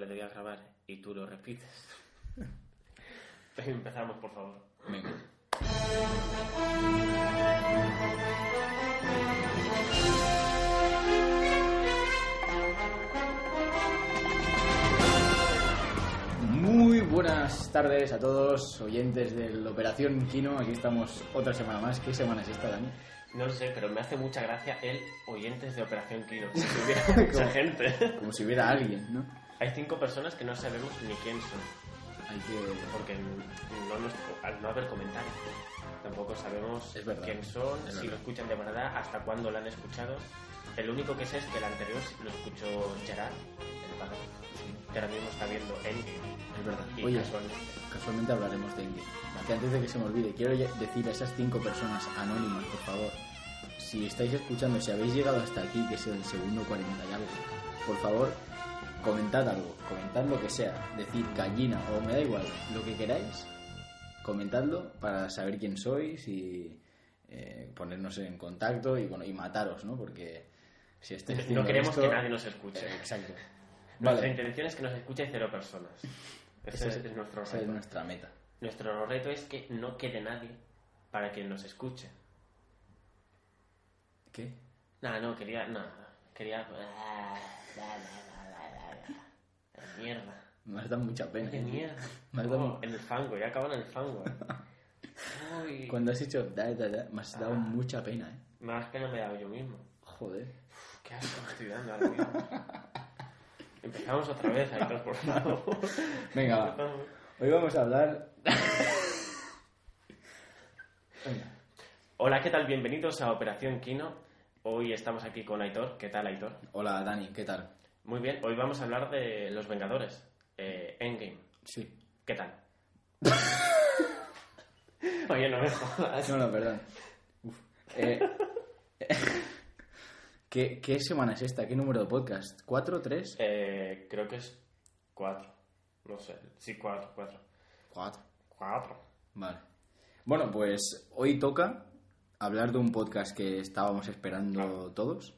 le doy a grabar y tú lo repites. Empezamos, por favor. Venga. Muy buenas tardes a todos, oyentes de la Operación Kino. Aquí estamos otra semana más. ¿Qué semana es esta, Dani? No lo sé, pero me hace mucha gracia el oyentes de Operación Kino. Si hubiera mucha Como- gente. Como si hubiera alguien, ¿no? Hay cinco personas que no sabemos ni quién son. Hay que... Porque no nos- al no haber comentarios, tampoco sabemos verdad, quién son, si lo escuchan de verdad, hasta cuándo lo han escuchado. El único que sé es que el anterior lo escuchó Gerard, el padre, que ahora mismo está viendo Endgame. Es verdad. Y Oye, casualmente. casualmente hablaremos de Endgame. Que antes de que se me olvide, quiero decir a esas cinco personas anónimas, por favor, si estáis escuchando, si habéis llegado hasta aquí, que es el segundo 40 y algo, por favor, comentad algo, comentad lo que sea, decid gallina o me da igual, lo que queráis, comentadlo para saber quién sois y eh, ponernos en contacto y bueno y mataros, ¿no? Porque si estáis No queremos esto- que nadie nos escuche. Eh, exacto. Nuestra Vale, intención es que nos escuche cero personas. Ese es, es nuestro esa es reto. nuestra meta. Nuestro reto es que no quede nadie para que nos escuche. ¿Qué? Nada, no, quería. No, quería. Mierda. Me has dado mucha pena. ¡Qué mierda! Me has dado- Oh, en el fango, ya acaban en el fango. eh. Cuando has dicho da, da, da, me has dado Ah. mucha pena, ¿eh? Más pena me he dado yo mismo. Joder. Uf, qué asco me estoy dando ahora mismo. Empezamos otra vez, Aitor, por favor. Venga, va. Hoy vamos a hablar. Venga. Hola, ¿qué tal? Bienvenidos a Operación Kino. Hoy estamos aquí con Aitor. ¿Qué tal, Aitor? Hola, Dani, ¿qué tal? Muy bien, hoy vamos a hablar de Los Vengadores, eh, Endgame. Sí. ¿Qué tal? Oye, no me jodas. No, no, perdón. Uf. Eh, ¿qué, ¿Qué semana es esta? ¿Qué número de podcast? ¿Cuatro, tres? Eh, creo que es cuatro. No sé. Sí, cuatro, cuatro. Cuatro. Cuatro. Vale. Bueno, pues hoy toca hablar de un podcast que estábamos esperando todos.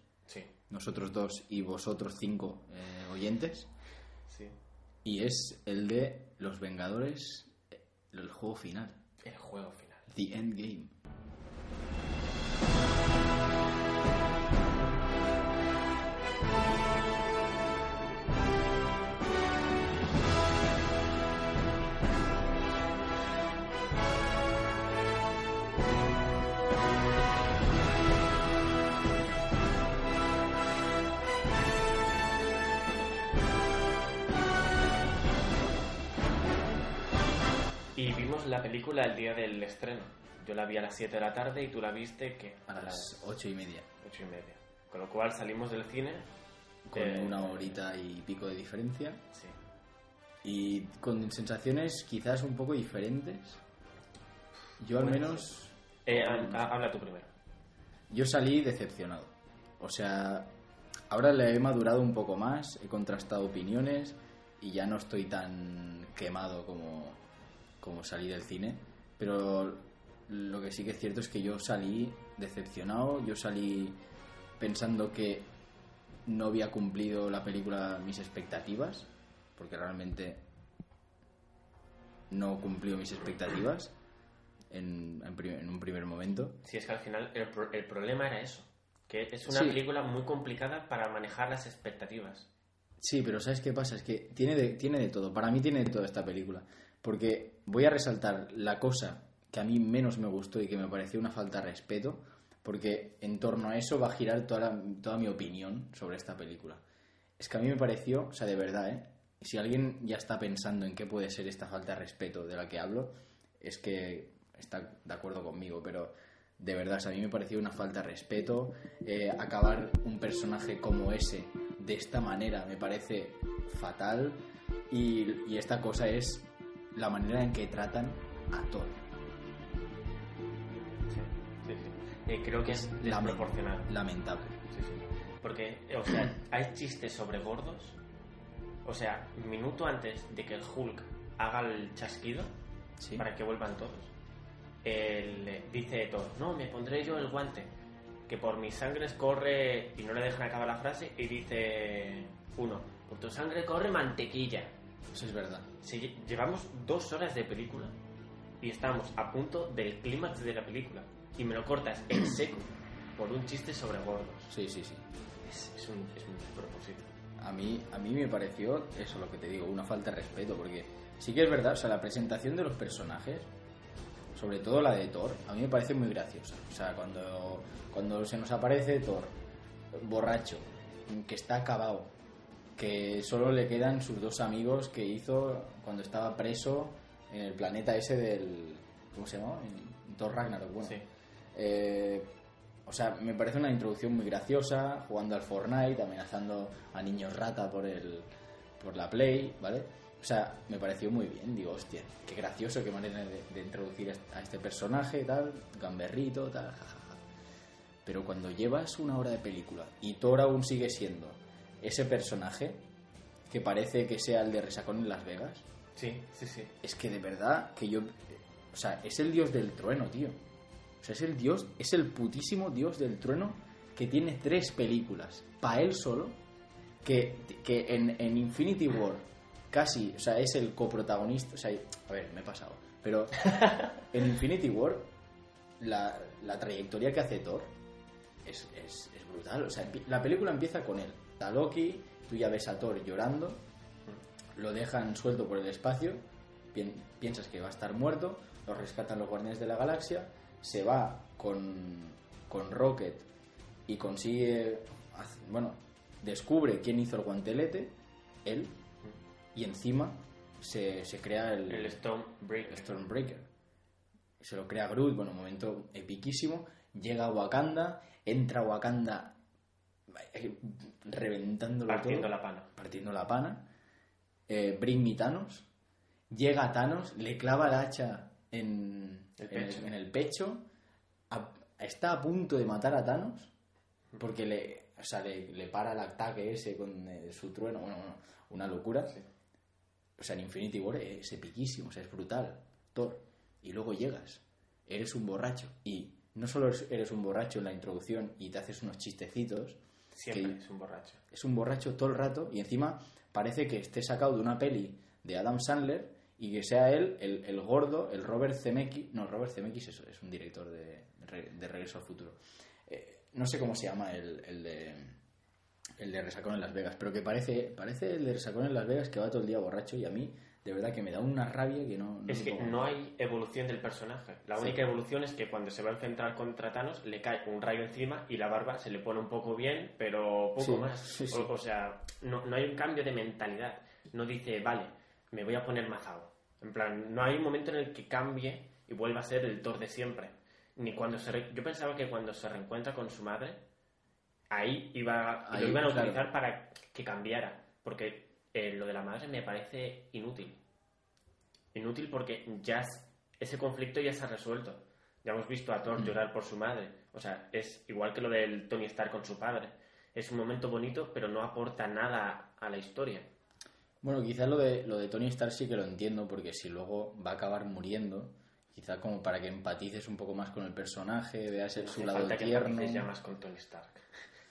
Nosotros dos y vosotros cinco eh, oyentes. sí. Y es el de Los Vengadores, el juego final. El juego final. The Endgame. Vimos la película el día del estreno. Yo la vi a las 7 de la tarde y tú la viste que A las ocho y media. 8 y media. Con lo cual salimos del cine. Con eh, una horita y pico de diferencia. Sí. Y con sensaciones quizás un poco diferentes. Yo al menos... Eh, ha- ha- habla tú primero. Yo salí decepcionado. O sea, ahora le he madurado un poco más, he contrastado opiniones y ya no estoy tan quemado como, como salí del cine. Pero lo que sí que es cierto es que yo salí decepcionado, yo salí pensando que no había cumplido la película mis expectativas, porque realmente no cumplió mis expectativas en, en pri- en un primer momento. Si es que al final el, pro- el problema era eso. Que es una Sí. película muy complicada para manejar las expectativas. Sí, pero ¿sabes qué pasa? Es que tiene de, tiene de todo. Para mí tiene de todo esta película. Porque voy a resaltar la cosa que a mí menos me gustó y que me pareció una falta de respeto, porque en torno a eso va a girar toda, toda mi opinión sobre esta película. Es que a mí me pareció, o sea, de verdad, ¿eh? Si alguien ya está pensando en qué puede ser esta falta de respeto de la que hablo, es que está de acuerdo conmigo, pero de verdad, a mí me pareció una falta de respeto. eh, acabar un personaje como ese de esta manera me parece fatal. Y esta cosa es la manera en que tratan a Thor. Sí, sí, sí. Eh, creo que es desproporcional. Lamentable. Sí, sí. Porque, eh, o sea, hay chistes sobre gordos. O sea, minuto antes de que el Hulk haga el chasquido Sí. para que vuelvan todos, él, dice Thor, no, me pondré yo el guante, que por mis sangres corre y no le dejan acabar la frase y dice uno, Por tu sangre corre mantequilla. Eso es verdad. Si lle- llevamos dos horas de película y estamos a punto del clímax de la película y me lo cortas en seco por un chiste sobre gordos. Sí, sí, sí. Es, es un, es un despropósito. A mí, a mí me pareció, eso lo que te digo, una falta de respeto, porque sí que es verdad, o sea, la presentación de los personajes, sobre todo la de Thor, a mí me parece muy graciosa. O sea, cuando, cuando se nos aparece Thor, borracho, que está acabado, que solo le quedan sus dos amigos que hizo cuando estaba preso en el planeta ese del... ¿Cómo se llama? En Thor Ragnarok, bueno. Sí. Eh, o sea, me parece una introducción muy graciosa, jugando al Fortnite, amenazando a niños rata por el por la Play, ¿vale? O sea, me pareció muy bien, digo, hostia, qué gracioso, qué manera de, de introducir a este personaje, tal, gamberrito, tal, jajaja. Pero cuando llevas una hora de película y Thor aún sigue siendo ese personaje que parece que sea el de Resacón en Las Vegas, Sí, sí, sí. es que de verdad que yo... O sea, es el dios del trueno, tío. O sea, es el dios, es el putísimo dios del trueno que tiene tres películas para él solo, que, que en, en Infinity War casi, o sea, es el coprotagonista. O sea, a ver, me he pasado. Pero en Infinity War la, la trayectoria que hace Thor es, es, es brutal. O sea, la película empieza con él. Está Loki, tú ya ves a Thor llorando, lo dejan suelto por el espacio, pien- piensas que va a estar muerto, lo rescatan los guardianes de la galaxia, se va con, con Rocket y consigue, bueno, descubre quién hizo el guantelete, él, y encima se, se crea el, El Stormbreaker. Stormbreaker. Se lo crea Groot, bueno, un momento epiquísimo. Llega a Wakanda, entra a Wakanda reventándolo Partiendo todo, la pana. partiendo la pana. Eh, Bring me Thanos. Llega a Thanos, le clava el hacha en El en pecho. en el pecho, a- está a punto de matar a Thanos porque le, o sea, le, le para el ataque ese con eh, su trueno, bueno, bueno, una locura. Sí. O sea, en Infinity War es epiquísimo, o sea, es brutal. Thor. Y luego llegas, eres un borracho. Y no solo eres un borracho en la introducción y te haces unos chistecitos, Siempre es un borracho. es un borracho todo el rato y encima parece que esté sacado de una peli de Adam Sandler y que sea él el, el gordo, el Robert Zemeckis. No, Robert Zemeckis es, es un director de, de Regreso al Futuro. Eh, no sé cómo se llama el, el de el de Resacón en Las Vegas, pero que parece parece el de Resacón en Las Vegas que va todo el día borracho y a mí de verdad que me da una rabia que no... no Es que no hay evolución del personaje. La Sí. única evolución es que cuando se va a enfrentar contra Thanos le cae un rayo encima y la barba se le pone un poco bien, pero poco Sí, más. sí. O, o sea, no, no hay un cambio de mentalidad. No dice, vale, me voy a poner mazado. En plan, no hay un momento en el que cambie y vuelva a ser el Thor de siempre. Ni cuando se re- Yo pensaba que cuando se reencuentra con su madre, ahí iba Ahí, lo iban a claro. utilizar para que cambiara. Porque eh, lo de la madre me parece inútil. Inútil porque ya ese conflicto ya se ha resuelto. Ya hemos visto a Thor llorar por su madre. O sea, es igual que lo del Tony Stark con su padre. Es un momento bonito, pero no aporta nada a la historia. Bueno, quizás lo de, lo de Tony Stark sí que lo entiendo, porque si luego va a acabar muriendo, quizás como para que empatices un poco más con el personaje, veas el- No su lado falta que tierno. empatices ya más con Tony Stark.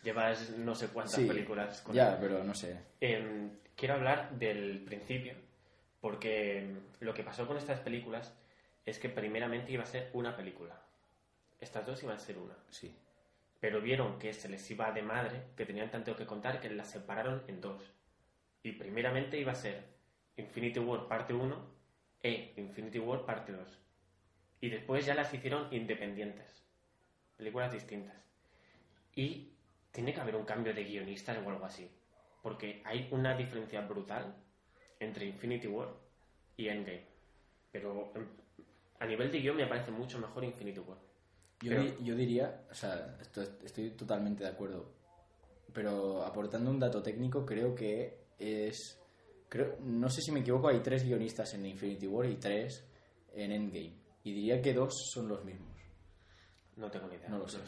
Llevas no sé cuántas Sí, películas con ya, él. pero no sé. Em, quiero hablar del principio, porque lo que pasó con estas películas es que primeramente iba a ser una película. Estas dos iban a ser una. Sí. Pero vieron que se les iba de madre, que tenían tanto que contar, que las separaron en dos. Y primeramente iba a ser Infinity War parte 1 e Infinity War parte 2. Y después ya las hicieron independientes. Películas distintas. Y tiene que haber un cambio de guionistas o algo así. Porque hay una diferencia brutal entre Infinity War y Endgame. Pero em, a nivel de guion me parece mucho mejor Infinity War. Yo, Pero- di- yo diría, o sea, esto- estoy totalmente de acuerdo, pero aportando un dato técnico, creo que es. Creo, no sé si me equivoco, hay tres guionistas en Infinity War y tres en Endgame. Y diría que dos son los mismos. No tengo ni idea. No lo sé.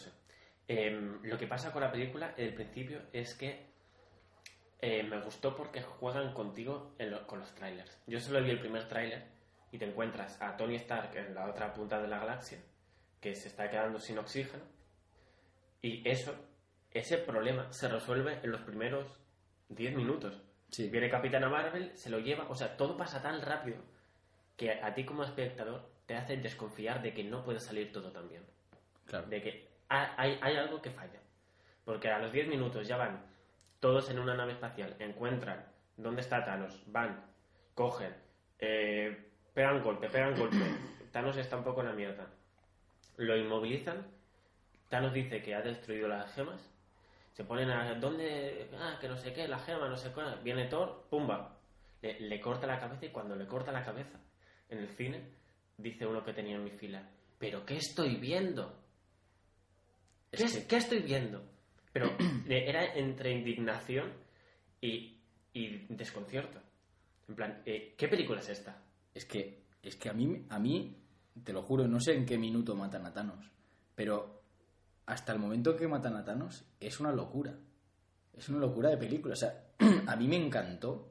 Em, lo que pasa con la película, el principio, es que eh, me gustó porque juegan contigo en lo- con los trailers. Yo solo vi el primer tráiler y te encuentras a Tony Stark en la otra punta de la galaxia, que se está quedando sin oxígeno. Y eso, ese problema se resuelve en los primeros 10 minutos. Sí. Viene Capitana Marvel, se lo lleva, o sea, todo pasa tan rápido que a ti como espectador te hace desconfiar de que no puede salir todo tan bien. Claro. De que hay, hay algo que falla. Porque a los 10 minutos ya van todos en una nave espacial, encuentran dónde está Thanos, van, cogen, eh, pegan golpe, pegan golpe. Thanos está un poco en la mierda. Lo inmovilizan. Thanos dice que ha destruido las gemas. Se ponen a. ¿Dónde? Ah, que no sé qué, la gema, no sé qué. Viene Thor, pumba. Le, le corta la cabeza y cuando le corta la cabeza en el cine, dice uno que tenía en mi fila: ¿Pero qué estoy viendo? ¿Qué, Es es- qué estoy viendo? Pero era entre indignación y, y desconcierto. En plan, eh, ¿qué película es esta? Es que, es que a mí, a mí, te lo juro, no sé en qué minuto matan a Thanos, pero hasta el momento que matan a Thanos es una locura. Es una locura de película. O sea, a mí me encantó.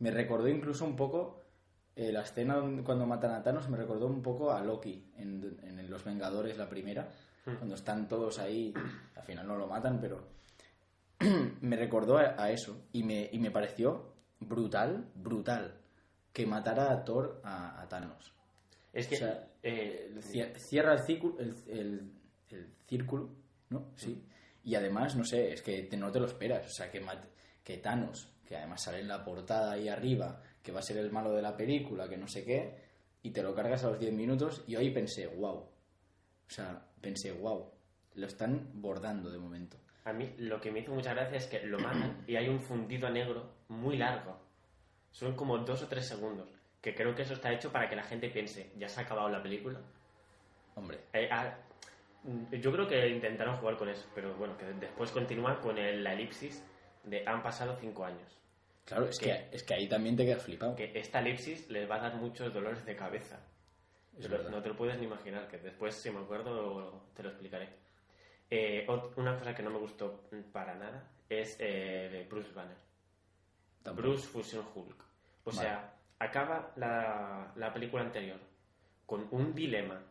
Me recordó incluso un poco eh, la escena cuando matan a Thanos, me recordó un poco a Loki en, en Los Vengadores, la primera, cuando están todos ahí. Al final no lo matan, pero me recordó a, eso y me, y me pareció brutal, brutal que matara a Thor a, a Thanos. Es que. O sea, eh, Cie- Cierra el círculo, el, el- el círculo, ¿no? Sí. Y además, no sé, es que te- no te lo esperas. O sea, que, que Thanos, que además sale en la portada ahí arriba, que va a ser el malo de la película, que no sé qué, y te lo cargas a los 10 minutos, y hoy pensé, wow. O sea, pensé, wow. Lo están bordando de momento. A mí lo que me hizo mucha gracia es que lo matan y hay un fundido negro muy largo. Son como dos o tres segundos. Que creo que eso está hecho para que la gente piense, ya se ha acabado la película. Hombre, Eh, ah, mm, yo creo que intentaron jugar con eso, pero bueno, que después continúa con el- la elipsis de han pasado cinco años. claro, es ¿Qué? que, es que ahí también te quedas flipado. Que esta elipsis les va a dar muchos dolores de cabeza. Es no te lo puedes ni imaginar, que después, si me acuerdo, te lo explicaré. Eh, una cosa que no me gustó para nada es eh, Bruce Banner. Bruce Fusion Hulk. O Vale. sea, acaba la, la película anterior con un dilema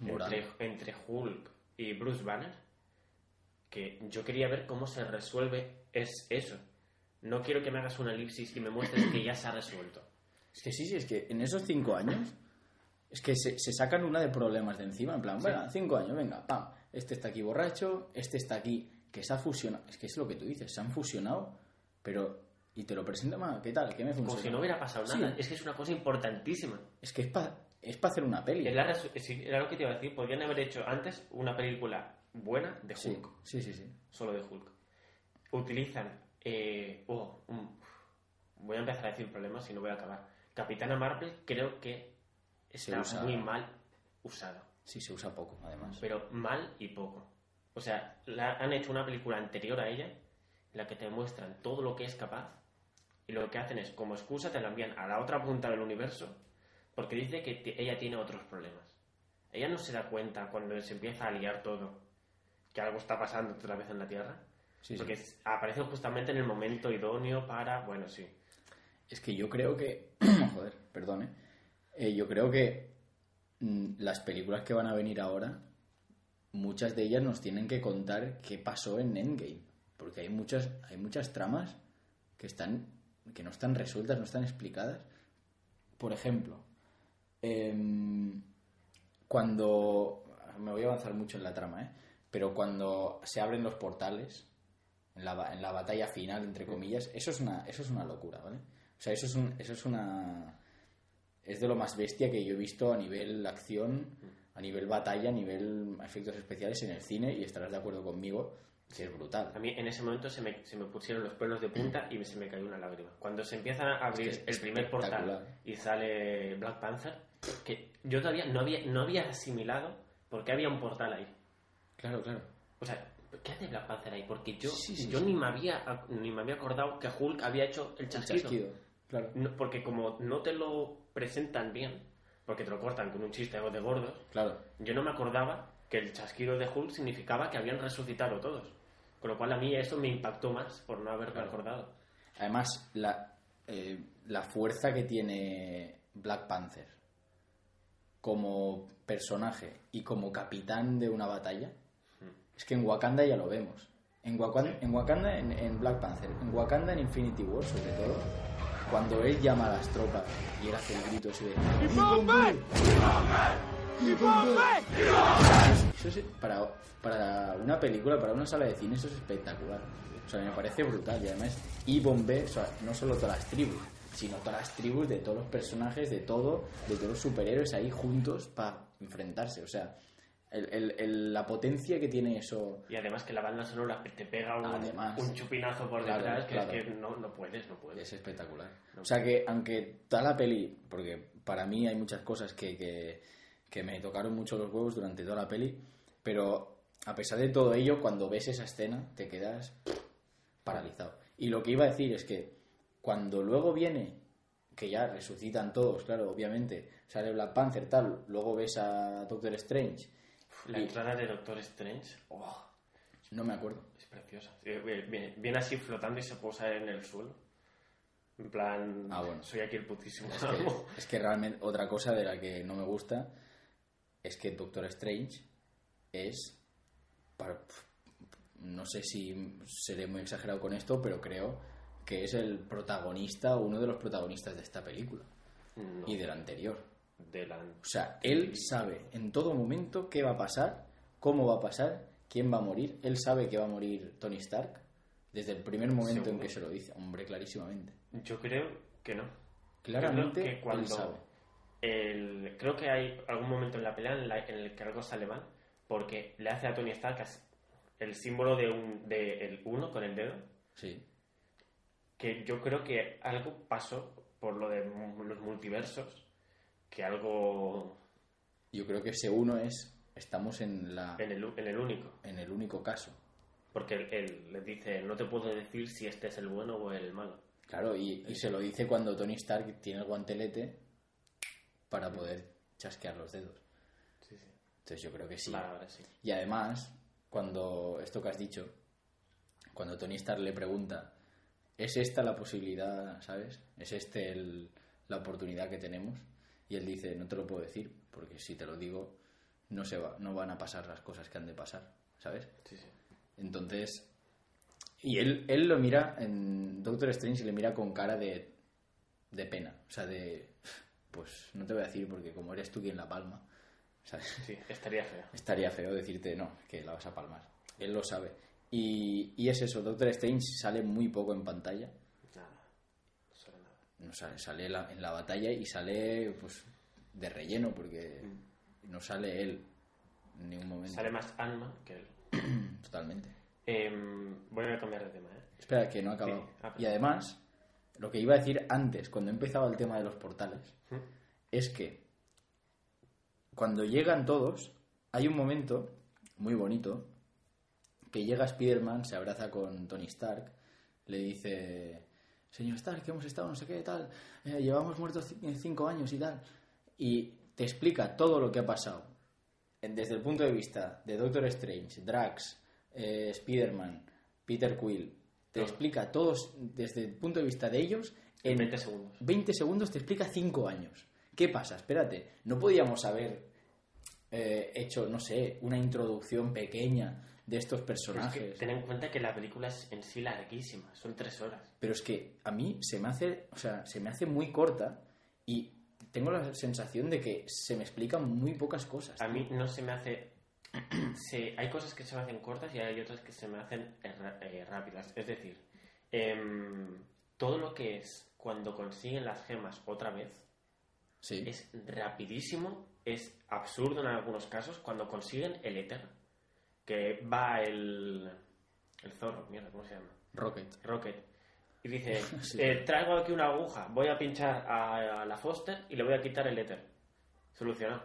entre, entre Hulk y Bruce Banner que yo quería ver cómo se resuelve es eso. No quiero que me hagas una elipsis y me muestres que ya se ha resuelto. Es que sí, sí, es que en esos cinco años es que se, se sacan una de problemas de encima, en plan, bueno, cinco años, venga, pam, este está aquí borracho, este está aquí, que se ha fusionado, es que es lo que tú dices, se han fusionado, pero, y te lo presentan, "Ma, ¿qué tal? ¿Qué me funciona? Como si no hubiera pasado Sí. nada. Es que es una cosa importantísima. Es que es para es pa hacer una peli. Es la resu- sí, era lo que te iba a decir. Podrían haber hecho antes una película buena de Sí, Hulk. sí, sí, sí. Solo de Hulk. Utilizan. eh, oh, un- voy a empezar a decir problemas y no voy a acabar. Capitana Marvel creo que está usa- muy mal usada. Sí, se usa poco, además. Pero mal y poco. O sea, la- han hecho una película anterior a ella en la que te muestran todo lo que es capaz y lo que hacen es, como excusa, te la envían a la otra punta del universo porque dice que ella tiene otros problemas. Ella no se da cuenta cuando se empieza a liar todo que algo está pasando otra vez en la Tierra. Sí, sí. porque es- aparecen justamente en el momento idóneo para, bueno, sí. Es que yo creo que. Joder, perdón, ¿eh? Eh, Yo creo que mm, las películas que van a venir ahora, muchas de ellas nos tienen que contar qué pasó en Endgame. Porque hay muchas, hay muchas tramas que están. que no están resueltas, no están explicadas. Por ejemplo, em, cuando. Me voy a avanzar mucho en la trama, ¿eh? Pero cuando se abren los portales, en la, en la batalla final, entre comillas, eso es una, eso es una locura, ¿vale? O sea, eso es, un, eso es una... Es de lo más bestia que yo he visto a nivel acción, a nivel batalla, a nivel efectos especiales en el cine, y estarás de acuerdo conmigo que es brutal. A mí en ese momento se me, se me pusieron los pelos de punta y se me cayó una lágrima. Cuando se empieza a abrir Es que es el primer portal y sale Black Panther, que yo todavía no había, no había asimilado por qué había un portal ahí. Claro, claro. O sea, ¿qué hace Black Panther ahí? Porque yo, Sí, sí, yo sí. Ni, me había, ni me había acordado que Hulk había hecho el El chasquido. chasquido, claro. No, porque como no te lo presentan bien, porque te lo cortan con un chiste de gordos, Claro. yo no me acordaba que el chasquido de Hulk significaba que habían resucitado todos. Con lo cual a mí eso me impactó más por no haberme Claro. acordado. Además, la, eh, la fuerza que tiene Black Panther como personaje y como capitán de una batalla, es que en Wakanda ya lo vemos. En Wakanda, en, Wakanda en, en Black Panther, en Wakanda en Infinity War sobre todo, cuando él llama a las tropas y él hace el grito ese de Eso es, para, para una película, para una sala de cine, eso es espectacular. O sea, me parece brutal. Y además, y Bombay, o sea, no solo todas las tribus, sino todas las tribus de todos los personajes, de todo, de todos los superhéroes ahí juntos para enfrentarse. O sea, el- el- el- la potencia que tiene eso. Y además que la banda sonora te pega un, Además. un chupinazo por Claro, detrás que claro. es que no, no puedes, no puedes. Es espectacular. O sea que, aunque toda la peli, porque para mí hay muchas cosas que, que, que me tocaron mucho los huevos durante toda la peli, pero a pesar de todo ello, cuando ves esa escena, te quedas paralizado. Y lo que iba a decir es que cuando luego viene, que ya resucitan todos, claro, obviamente, sale Black Panther, tal, luego ves a Doctor Strange, La y- entrada de Doctor Strange, oh, no me acuerdo. es preciosa. Viene, viene así flotando y se posa en el suelo. En plan, Ah, bueno. soy aquí el putísimo Es que, es que realmente otra cosa de la que no me gusta es que Doctor Strange es para- no sé si seré muy exagerado con esto, pero creo que es el protagonista, uno de los protagonistas de esta película No, y de la anterior. O sea, él sabe en todo momento qué va a pasar, cómo va a pasar, quién va a morir. Él sabe que va a morir Tony Stark desde el primer momento en que se lo dice. Hombre, clarísimamente. Yo creo que no. Claramente creo que cuando él sabe. el- creo que hay algún momento en la pelea en, la- en el que algo sale mal porque le hace a Tony Stark el símbolo de un de el uno con el dedo Sí. que yo creo que algo pasó por lo de los multiversos que algo Yo creo que ese uno es, estamos en, la, en el, en el único en el único caso. porque él, él le dice no te puedo decir si este es el bueno o el malo Claro, y, y se lo dice cuando Tony Stark tiene el guantelete para poder chasquear los dedos. sí, sí. Entonces yo creo que sí. Vale, ahora sí Y además, cuando esto que has dicho, cuando Tony Stark le pregunta, ¿es esta la posibilidad, sabes? ¿Es este el- la oportunidad que tenemos? Y él dice, no te lo puedo decir, porque si te lo digo, no, se va, no van a pasar las cosas que han de pasar, ¿sabes? sí, sí. Entonces, y él, él lo mira en Doctor Strange y le mira con cara de, de pena, o sea, de, pues no te voy a decir porque como eres tú quien la palma, ¿sabes? Sí, estaría feo Estaría feo decirte no, que la vas a palmar. Él lo sabe. Y, y es eso, Doctor Strange sale muy poco en pantalla, nada no sale nada no sale, sale la- en la batalla y sale pues de relleno porque no sale él en ningún momento. sale más Ant-Man que él Totalmente. Em, voy a cambiar de tema ¿eh? Espera, que no ha acabado. Sí, ah, y además, lo que iba a decir antes, cuando empezaba el tema de los portales, ¿Mm? es que cuando llegan todos, hay un momento muy bonito que llega Spider-Man, se abraza con Tony Stark, le dice, señor Stark, que hemos estado no sé qué, tal, eh, llevamos muertos ci- cinco años y tal, y te explica todo lo que ha pasado, desde el punto de vista de Doctor Strange, Drax, eh, Spider-Man, Peter Quill, te Todo. explica todos desde el punto de vista de ellos en en 20 segundos 20 segundos te explica 5 años. ¿Qué pasa? Espérate, no podíamos haber eh, hecho, no sé, una introducción pequeña de estos Pero es que personajes. ten en cuenta que la película es en sí larguísima, son tres horas. Pero es que a mí se me hace, o sea, se me hace muy corta y tengo la sensación de que se me explican muy pocas cosas. A mí no se me hace... hay cosas que se me hacen cortas y hay otras que se me hacen eh, eh, rápidas. Es decir, em, todo lo que es cuando consiguen las gemas otra vez Sí. es rapidísimo, es absurdo en algunos casos cuando consiguen el éter. Que va el... el zorro, mierda, ¿cómo se llama? Rocket. Rocket. Y dice, Sí. eh, traigo aquí una aguja, voy a pinchar a, a la Foster y le voy a quitar el éter. Solucionado.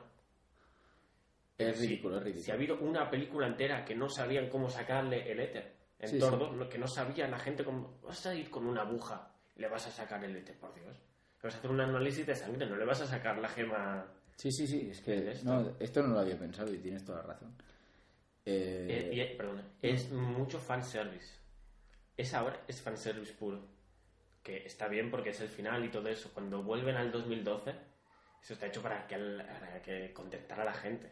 Es ridículo, es ridículo. Si ha habido una película entera que no sabían cómo sacarle el éter, en Sí, Thor sí. 2, lo que no sabía la gente cómo... Vas a ir con una aguja y le vas a sacar el éter, por Dios. Le vas a hacer un análisis de sangre, no le vas a sacar la gema... Sí, sí, sí, es que no, esto no lo había pensado y tienes toda la razón. Eh, Eh, y, eh, perdona, es mucho fanservice. Es ahora, es fanservice puro. Que está bien porque es el final y todo eso. Cuando vuelven al 2012, eso está hecho para que, para que contentar a la gente.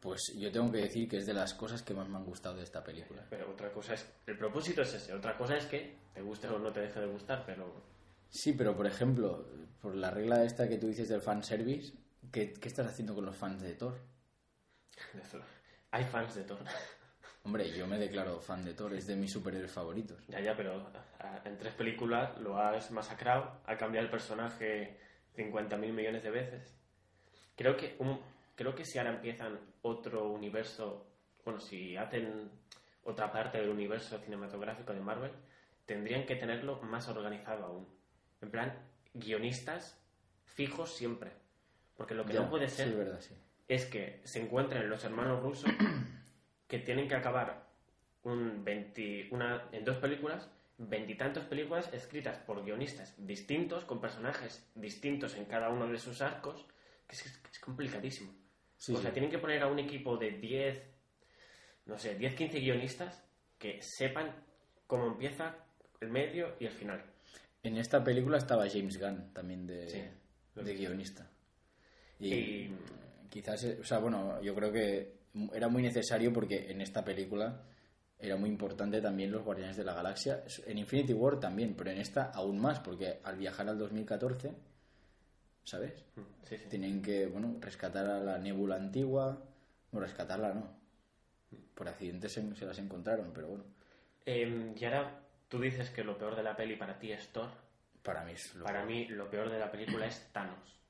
Pues yo tengo que decir que es de las cosas que más me han gustado de esta película. Pero otra cosa es, el propósito es ese, otra cosa es que te guste o no te deje de gustar, pero Sí, pero por ejemplo, por la regla esta que tú dices del fanservice, ¿qué, ¿qué estás haciendo con los fans de Thor? hay fans de Thor. Hombre, yo me declaro fan de Thor, es de mis superhéroes favoritos. Ya, ya, pero en tres películas lo has masacrado, ha cambiado el personaje 50.000 millones de veces. Creo que, un, creo que si ahora empiezan otro universo, bueno, si hacen otra parte del universo cinematográfico de Marvel, tendrían que tenerlo más organizado aún. En plan, guionistas fijos siempre. Porque lo que Ya, no puede ser Sí, verdad, sí. Es que se encuentren los hermanos rusos que tienen que acabar un 20 una, en dos películas, veintitantos películas escritas por guionistas distintos, con personajes distintos en cada uno de sus arcos, que es, es complicadísimo. Sí, o sea, sí. tienen que poner a un equipo de 10, no sé, 10, 15 guionistas que sepan cómo empieza el medio y el final. En esta película estaba James Gunn también de, Sí, de guionista. Y, Y- quizás, eh, o sea, bueno, yo creo que era muy necesario porque en esta película era muy importante también los Guardianes de la Galaxia. En Infinity War también, pero en esta aún más, porque al viajar al 2014, ¿sabes? Sí, sí. Tienen que, bueno, rescatar a la nébula antigua. No, rescatarla no. Por accidente se, se las encontraron, pero bueno, Em, y ahora tú dices que lo peor de la peli para ti es Thor. para mí es lo- Para mí lo peor de la película es Thanos.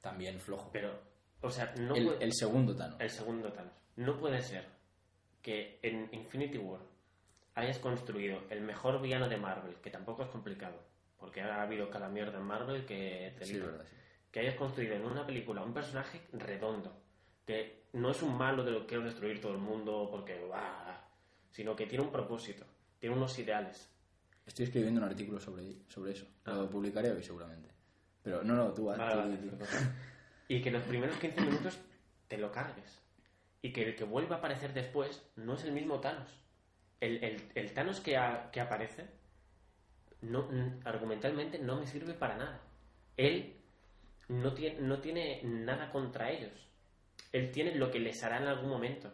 también flojo. Pero, o sea, no el, puede- el segundo Thanos. el segundo Thanos. No puede ser que en Infinity War hayas construido el mejor villano de Marvel, que tampoco es complicado, porque ha habido cada mierda en Marvel que te Sí, verdad, sí. que hayas construido en una película un personaje redondo, que no es un malo de lo que quiero destruir todo el mundo porque ¡buah! sino que tiene un propósito, tiene unos ideales. Estoy escribiendo un artículo sobre, sobre eso. Lo Ah. publicaré hoy seguramente. Pero no, no, tú, Vale, tú, vale, tú. Y que los primeros 15 minutos te lo cargues. Y que el que vuelva a aparecer después no es el mismo Thanos. El, el- el Thanos que, que aparece, no, argumentalmente, no me sirve para nada. Él no tiene, no tiene nada contra ellos. Él tiene lo que les hará en algún momento.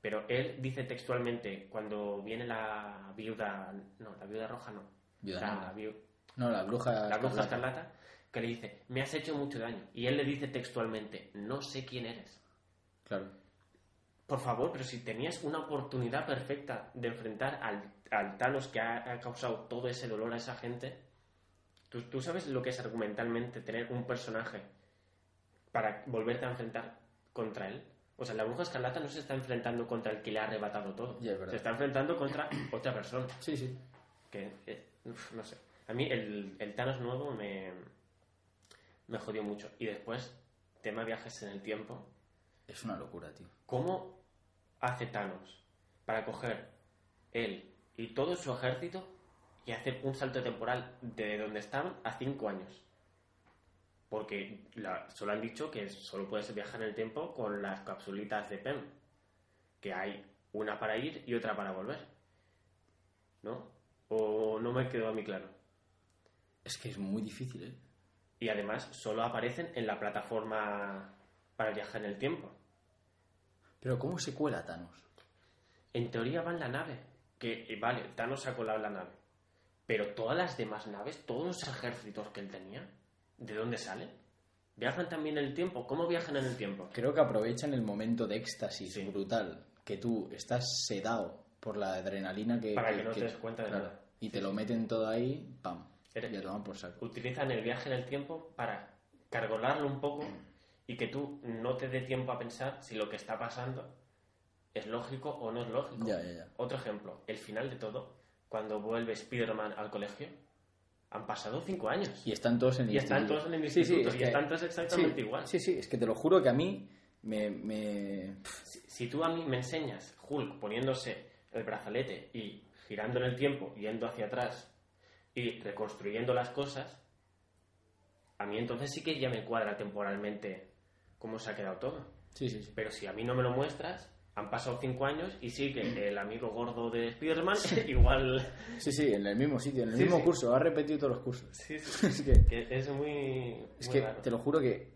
Pero él dice textualmente, cuando viene la viuda... No, la viuda roja no. Viuda la, viu- No, la bruja. la bruja escarlata. escarlata, que le dice, me has hecho mucho daño. Y él le dice textualmente, no sé quién eres. Claro. Por favor, pero si tenías una oportunidad perfecta de enfrentar al, al Thanos que ha, ha causado todo ese dolor a esa gente, ¿tú, tú sabes lo que es argumentalmente tener un personaje para volverte a enfrentar contra él? O sea, la bruja escarlata no se está enfrentando contra el que le ha arrebatado todo. Se está enfrentando contra otra persona. Sí, sí. Que, eh, no sé. A mí el, el Thanos nuevo me, me jodió mucho. Y después, tema viajes en el tiempo. Es una locura, tío. ¿Cómo hace Thanos para coger él y todo su ejército y hacer un salto temporal de donde estaban a cinco años? Porque la- solo han dicho que solo puedes viajar en el tiempo con las capsulitas de PEM. Que hay una para ir y otra para volver. ¿No? ¿O no me quedó a mí claro? Es que es muy difícil, ¿eh? Y además solo aparecen en la plataforma para viajar en el tiempo. Pero ¿cómo se cuela Thanos? En teoría va en la nave. Que, y vale, Thanos ha colado la nave. Pero todas las demás naves, todos los ejércitos que él tenía, ¿de dónde salen? ¿Viajan también en el tiempo? ¿Cómo viajan en el tiempo? Creo que aprovechan el momento de éxtasis Sí. brutal que tú estás sedado por la adrenalina que. Para que no te des cuenta de nada. Y te lo meten todo ahí, pam. Eres- por saco. Utilizan el viaje en el tiempo para cargolarlo un poco y que tú no te dé tiempo a pensar si lo que está pasando es lógico o no es lógico. Ya, ya, ya. Otro ejemplo, el final de todo, cuando vuelve Spider-Man al colegio, han pasado cinco años. Y están todos en el Y están instituto. todos en el Sí, sí, instituto, es y que- están todos exactamente sí, igual. Sí, sí, es que te lo juro que a mí me. me... Si, si tú a mí me enseñas Hulk poniéndose el brazalete y girando en el tiempo, yendo hacia atrás y reconstruyendo las cosas, a mí entonces sí que ya me cuadra temporalmente cómo se ha quedado todo. Sí, sí, sí. Pero si a mí no me lo muestras, han pasado cinco años y sí que el amigo gordo de Spider-Man igual... Sí, sí, en el mismo sitio, en el Sí, mismo sí. curso. Ha repetido todos los cursos. Sí, sí. es que, Que es muy... es muy que raro. te lo juro que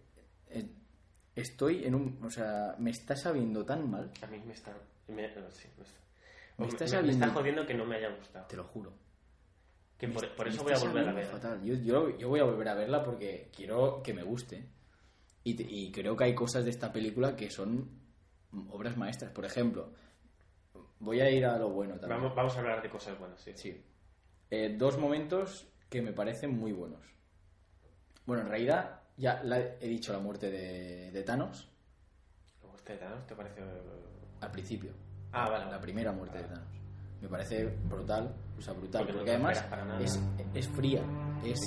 eh, estoy en un... O sea, me está sabiendo tan mal, A mí me está... Me, sí, me está, Me me- está me- me sabiendo- está jodiendo que no me haya gustado. te lo juro. Que por, por eso voy a volver a sabiendo ver. fatal. Yo, yo, yo voy a volver a verla porque quiero que me guste. Y, te- y creo que hay cosas de esta película que son obras maestras. Por ejemplo, voy a ir a lo bueno también. Vamos, vamos a hablar de cosas buenas, sí. Sí. Eh, dos momentos que me parecen muy buenos. Bueno, en realidad ya la- he dicho la muerte de, de Thanos ¿Te gusta Thanos? ¿Te parece...? al principio. Ah, vale. La primera muerte de Thanos. Me parece brutal, o sea, brutal, Porque porque además es, es fría, es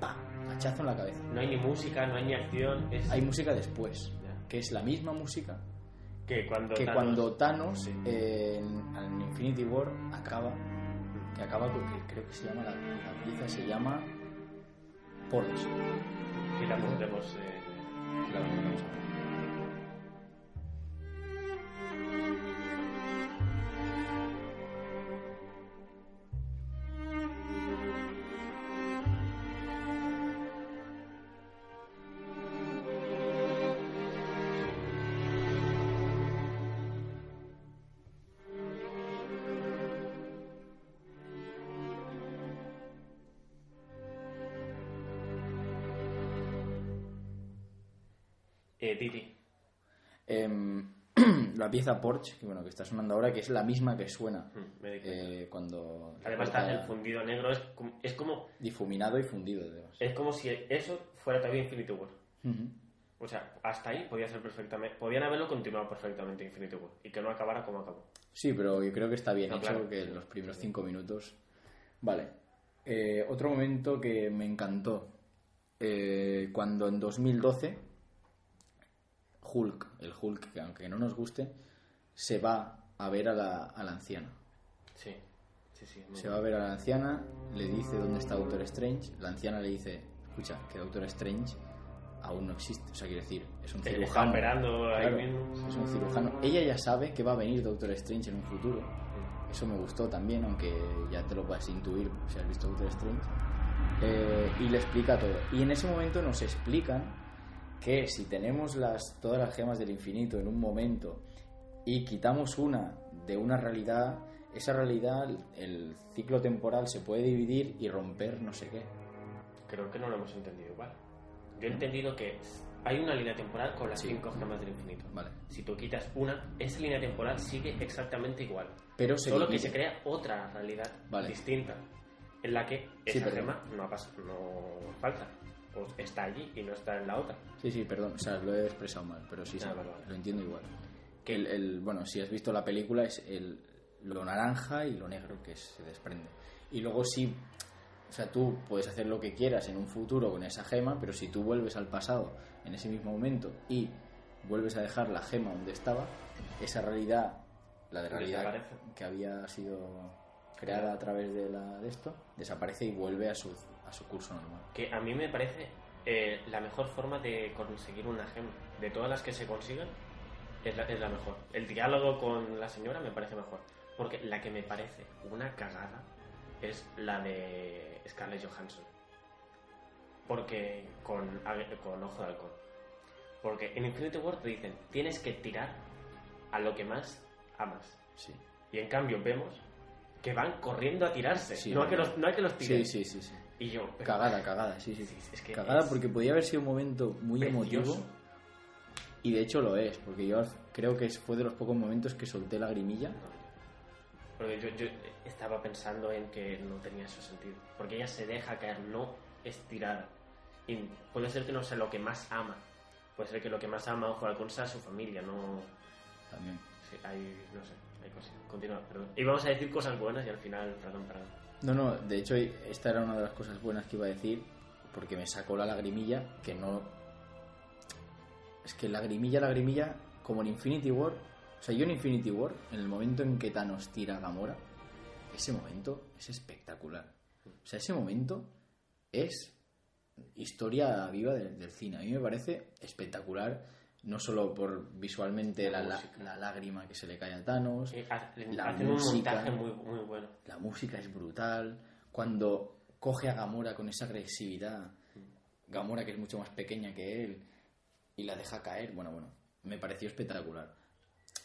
pa, hachazo en la cabeza. No hay ni música, no hay ni acción. Es Hay música después, que es la misma música que cuando que Thanos- cuando Thanos Sí. eh, en, en Infinity War acaba, que acaba con que creo que se llama la, la pieza se llama Porch. Y la pondremos... eh, La pondremos la pieza Porch, que bueno, que está sonando ahora, que es la misma que suena Mm, me eh, cuando Además está el fundido negro. Es como, es como, difuminado y fundido además. es como si eso fuera todavía Infinity War. O sea, hasta ahí podía ser perfectamente... Podían haberlo continuado perfectamente Infinity War. Y que no acabara como acabó. Sí, pero yo creo que está bien No, hecho claro. que los primeros cinco minutos. Vale. Eh, otro momento que me encantó. eh, cuando en 2012 Hulk, el Hulk, que aunque no nos guste, se va a ver a la, a la anciana. Sí, sí, sí. Se va a ver a la anciana, le dice dónde está Doctor Strange. La anciana le dice, escucha, que Doctor Strange aún no existe. O sea, quiere decir, es un cirujano. ahí mismo. es un cirujano. Ella ya sabe que va a venir Doctor Strange en un futuro. Eso me gustó también, aunque ya te lo puedes intuir si has visto Doctor Strange. Eh, y le explica todo. Y en ese momento nos explican que si tenemos las, todas las gemas del infinito en un momento y quitamos una de una realidad, esa realidad, el ciclo temporal se puede dividir y romper no sé qué. Creo que no lo hemos entendido igual. Yo he entendido que hay una línea temporal con las Sí. cinco gemas del infinito. Vale. Si tú quitas una, esa línea temporal sigue exactamente igual. Pero se Solo que divide. se crea otra realidad Vale. distinta en la que Sí, esa pero- gema no, ha pas- no falta. O está allí y no está en la otra. Sí, sí, perdón, o sea, lo he expresado mal, pero sí, sí, Ah, vale, vale. lo entiendo igual. Que- El, el- bueno, si has visto la película es el, lo naranja y lo negro que se desprende. Y luego sí, o sea, tú puedes hacer lo que quieras en un futuro con esa gema, pero si tú vuelves al pasado en ese mismo momento y vuelves a dejar la gema donde estaba, esa realidad, la de realidad Desaparece. que había sido creada a través de, la, de esto, desaparece y vuelve a su, a su curso normal. Que a mí me parece eh, la mejor forma de conseguir una gema. De todas las que se consigan, es la, es la mejor. El diálogo con la señora me parece mejor. Porque la que me parece una cagada es la de Scarlett Johansson. Porque con, con Ojo de Halcón. Porque en Infinity War te dicen, tienes que tirar a lo que más amas. Sí. Y en cambio vemos que van corriendo a tirarse. Sí, no, a que los, no a que los tiren. Sí, sí, sí, sí. Y yo, pero- Cagada, cagada, sí, sí. Sí, es que cagada es porque podía haber sido un momento muy precioso. emotivo y de hecho lo es, porque yo creo que fue de los pocos momentos que solté la grimilla. Porque yo, yo estaba pensando en que no tenía eso sentido. Porque ella se deja caer, no estirada. Y puede ser que no sea lo que más ama. Puede ser que lo que más ama, ojo, al sea su familia, no. También. Sí, hay, no sé, hay cosas. Continúa, perdón. Y vamos a decir cosas buenas y al final, perdón, perdón. No, no, de hecho esta era una de las cosas buenas que iba a decir, porque me sacó la lagrimilla, que no... Es que lagrimilla, lagrimilla, como en Infinity War, o sea, yo en Infinity War, en el momento en que Thanos tira a Gamora, ese momento es espectacular. O sea, ese momento es historia viva de- del cine. A mí me parece espectacular, no solo por visualmente la, La lágrima que se le cae a Thanos, Eh, hacen La hacen un música. montaje muy, muy bueno. la música es brutal. Cuando coge a Gamora con esa agresividad, Gamora que es mucho más pequeña que él, y la deja caer. Bueno, bueno, me pareció espectacular.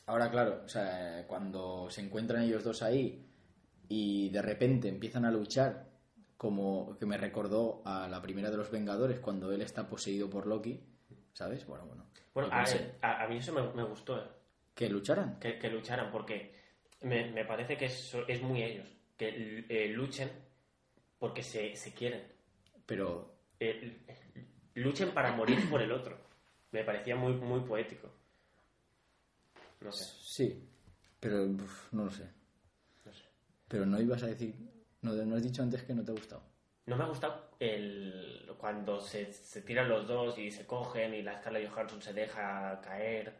Ahora, claro, o sea, cuando se encuentran ellos dos ahí y de repente empiezan a luchar, como que me recordó a la primera de los Vengadores, cuando él está poseído por Loki, ¿sabes? Bueno, bueno. Bueno, a, pensé. a- a mí eso me, me gustó, ¿eh? ¿Que lucharan? que, que lucharan, porque me, me parece que eso es muy ellos, que eh, luchen porque se, se quieren. Pero Eh, luchen para morir por el otro. Me parecía muy, muy poético. No sé. sí, pero uf, no lo sé. No sé. Pero no ibas a decir, no, no has dicho antes que no te ha gustado. No me ha gustado el, cuando se, se tiran los dos y se cogen y la Scarlett Johansson se deja caer.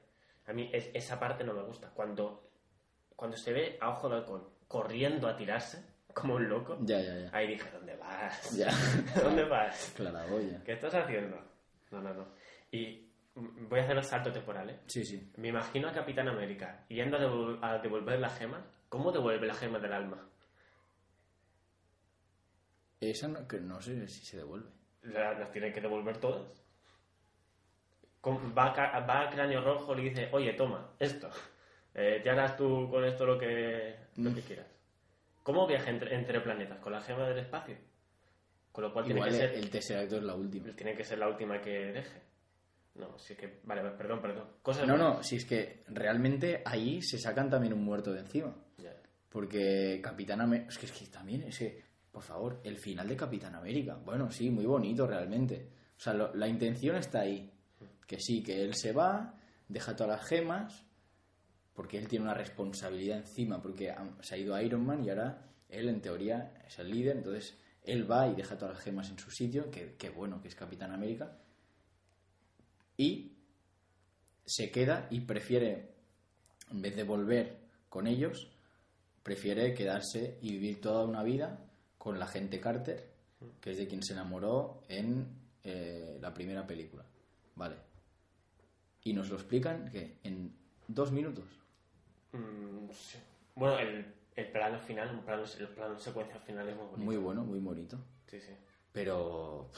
A mí es- esa parte no me gusta. Cuando, cuando se ve a ojo de halcón corriendo a tirarse como un loco, Ya, ya, ya. ahí dije, ¿dónde vas? Ya. ¿Dónde vas? Claraboya. ¿Qué estás haciendo? No, no, no. Y voy a hacer el salto temporal, ¿eh? Sí, sí. Me imagino a Capitán América yendo a, devol- a devolver las gemas. ¿Cómo devuelve las gemas del alma? Esa no, que no sé si se devuelve. La- Las tiene que devolver todas. Con- Va a, va a Cráneo Rojo y le dice, oye, toma, esto. Eh, te harás tú con esto lo que, lo que quieras. ¿Cómo viaja entre, entre planetas? ¿Con la gema del espacio? Con lo cual tiene que, ser, el Tesseract es la última. tiene que ser la última que deje. No, sí que... Vale, perdón, perdón. Cosas No, buenas. no, si es que realmente ahí se sacan también un muerto de encima. Porque Capitán América. Es que, es que también, es que, por favor, el final de Capitán América. Bueno, sí, muy bonito realmente. O sea, la intención está ahí. Que sí, que él se va, deja todas las gemas, porque él tiene una responsabilidad encima, porque se ha ido Iron Man y ahora él, en teoría, es el líder. Entonces, él va y deja todas las gemas en su sitio, que, que bueno, que es Capitán América. Y se queda y prefiere, en vez de volver con ellos, prefiere quedarse y vivir toda una vida con la gente Carter, que es de quien se enamoró en eh, la primera película. Vale. Y nos lo explican que en dos minutos. Mm, sí. Bueno, el, el plano final, un plano, el plano secuencia final es muy bonito. Muy bueno, muy bonito. Sí, sí. Pero.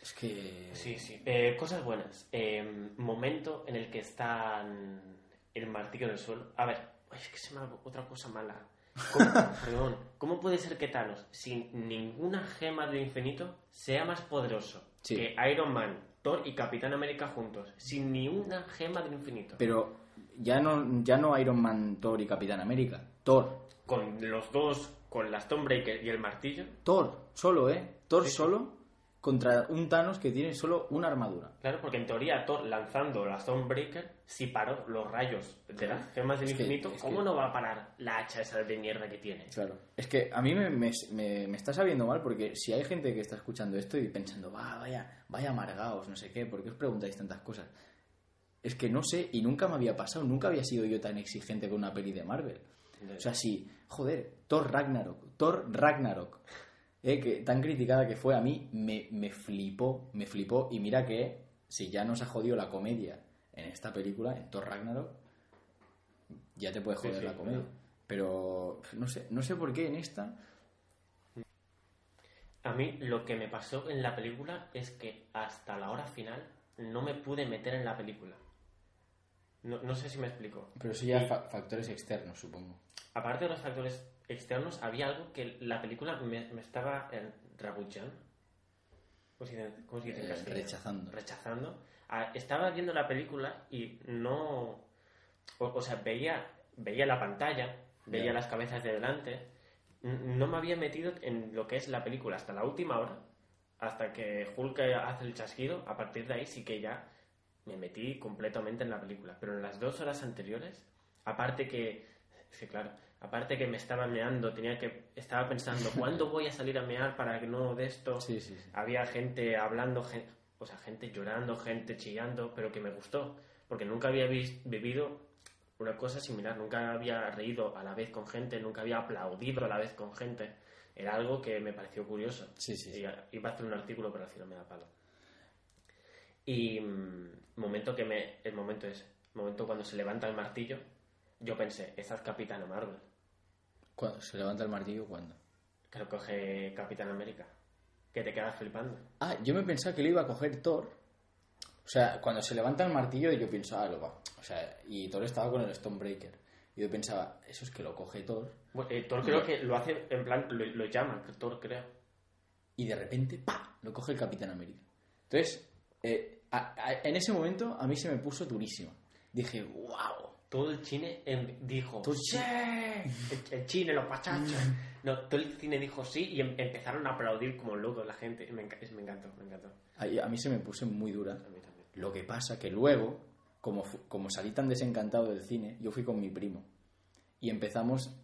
Es que. Sí, sí. Eh, cosas buenas. Eh, momento en el que están el martillo en el suelo. A ver, es que se me ha otra cosa mala. ¿Cómo, perdón, ¿cómo puede ser que Thanos, sin ninguna gema del infinito, sea más poderoso Sí. que Iron Man, Thor y Capitán América juntos? Sin ni una gema del infinito. Pero ya no, ya no Iron Man, Thor y Capitán América. Thor. Con los dos, con la Stonebreaker y el martillo. Thor, solo, ¿eh? Thor Sí, solo contra un Thanos que tiene solo una armadura. Claro, porque en teoría Thor lanzando la Stonebreaker, si paró los rayos de las gemas del Es que- infinito, es ¿cómo que- no va a parar la hacha esa de mierda que tiene? Claro. Es que a mí me, me, me- me está sabiendo mal porque si hay gente que está escuchando esto y pensando, va, vaya, vaya amargaos, no sé qué, ¿por qué os preguntáis tantas cosas? Es que no sé y nunca me había pasado, nunca había sido yo tan exigente con una peli de Marvel. O sea, sí, joder, Thor Ragnarok, Thor Ragnarok, eh, que tan criticada que fue a mí, me, me flipó, me flipó. Y mira que si ya nos ha jodido la comedia en esta película, en Thor Ragnarok, ya te puede Sí, joder sí, la comedia. claro. Pero no sé, no sé por qué en esta. A mí lo que me pasó en la película es que hasta la hora final no me pude meter en la película. No, no sé si me explico. Pero eso ya fa- factores externos, supongo. Aparte de los factores externos, había algo que la película me, me estaba eh, rebuchando. ¿Cómo se dice, cómo se dice en Eh, castellano? rechazando. Rechazando. Ah, estaba viendo la película y no... O, o sea, veía, veía la pantalla, veía las cabezas de delante. No me había metido en lo que es la película hasta la última hora, hasta que Hulk hace el chasquido. A partir de ahí sí que ya me metí completamente en la película. Pero en las dos horas anteriores, aparte que, claro, aparte que me estaba meando, tenía que, estaba pensando, ¿cuándo voy a salir a mear para que no de esto? Sí, sí, sí. Había gente hablando, gen- o sea, gente llorando, gente chillando, pero que me gustó, porque nunca había vivido una cosa similar, nunca había reído a la vez con gente, nunca había aplaudido a la vez con gente. Era algo que me pareció curioso. Sí, sí. Y iba a hacer un artículo, pero al final me da palo. Y mm, momento que me. El momento es. Momento cuando se levanta el martillo. Yo pensé, esa es Capitana Marvel. ¿Cuándo? ¿Se levanta el martillo cuándo? Que lo coge Capitán América. Que te quedas flipando. Ah, yo me pensaba que le iba a coger Thor O sea, cuando se levanta el martillo yo pienso, ah, lo va. O sea, y Thor estaba con el Stonebreaker. Y yo pensaba, eso es que lo coge Thor. Bueno, eh, Thor creo que lo hace en plan, lo, lo llama, Thor creo. Y de repente, ¡pa! Lo coge el Capitán América. Entonces, eh, a- a- en ese momento a mí se me puso durísimo. Dije, wow. Todo el cine dijo Todo el ¡Sí! El, el cine, los pachachos. No, todo el cine dijo sí y em- empezaron a aplaudir como locos la gente. Me, me encantó, me encantó. A, a mí se me puso muy dura. A mí también. Lo que pasa que luego, como, como salí tan desencantado del cine, yo fui con mi primo. Y empezamos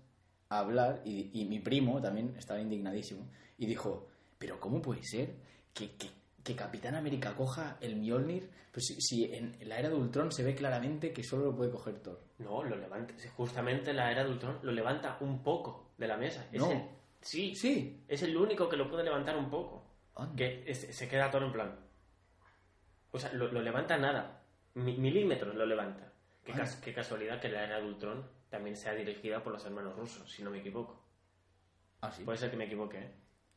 a hablar, y, y mi primo también estaba indignadísimo, y dijo, pero ¿cómo puede ser que, que, que Capitán América coja el Mjolnir? Pues si, si en la era de Ultron se ve claramente que solo lo puede coger Thor. No, lo levanta. Justamente la era de Ultron lo levanta un poco de la mesa. Es No. el- sí, Sí. es el único que lo puede levantar un poco. Anda. Que es- se queda todo en plan. O sea, lo, lo levanta nada. Mi- milímetros lo levanta. Qué, cas- qué casualidad que la era de Ultron también sea dirigida por los hermanos rusos, si no me equivoco. Ah, sí. Puede ser que me equivoque, ¿eh?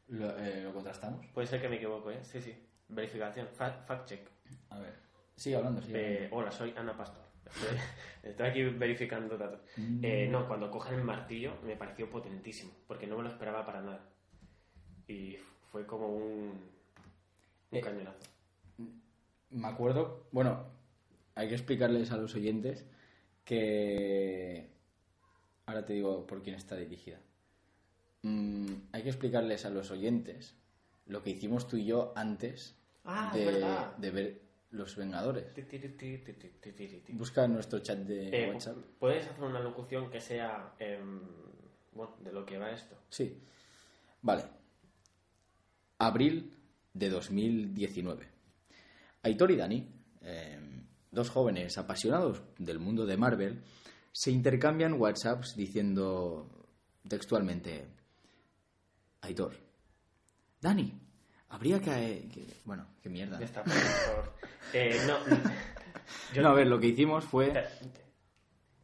Lo, eh, lo contrastamos. Puede ser que me equivoque, ¿eh? Sí, sí. Verificación. Fa- fact check. A ver. Sigue hablando, sigue Eh, hablando. hola, soy Ana Pastor. Estoy, estoy aquí verificando datos. Mm. Eh, no, cuando cogen el martillo me pareció potentísimo, porque no me lo esperaba para nada. Y fue como un, un Eh, cañonazo. me acuerdo, bueno, hay que explicarles a los oyentes que... Ahora te digo por quién está dirigida. Mm, hay que explicarles a los oyentes lo que hicimos tú y yo antes ah, de, ver Los Vengadores. Busca nuestro chat de eh, WhatsApp. ¿Puedes hacer una locución que sea em, bueno, de lo que va esto? Sí. Vale. Abril de 2019. Aitor y Dani, em, dos jóvenes apasionados del mundo de Marvel, se intercambian WhatsApps diciendo textualmente, Aitor, Dani, habría que. que- bueno, qué mierda. Ya está, por favor. Eh, no, yo No, a ver, lo que hicimos fue. te,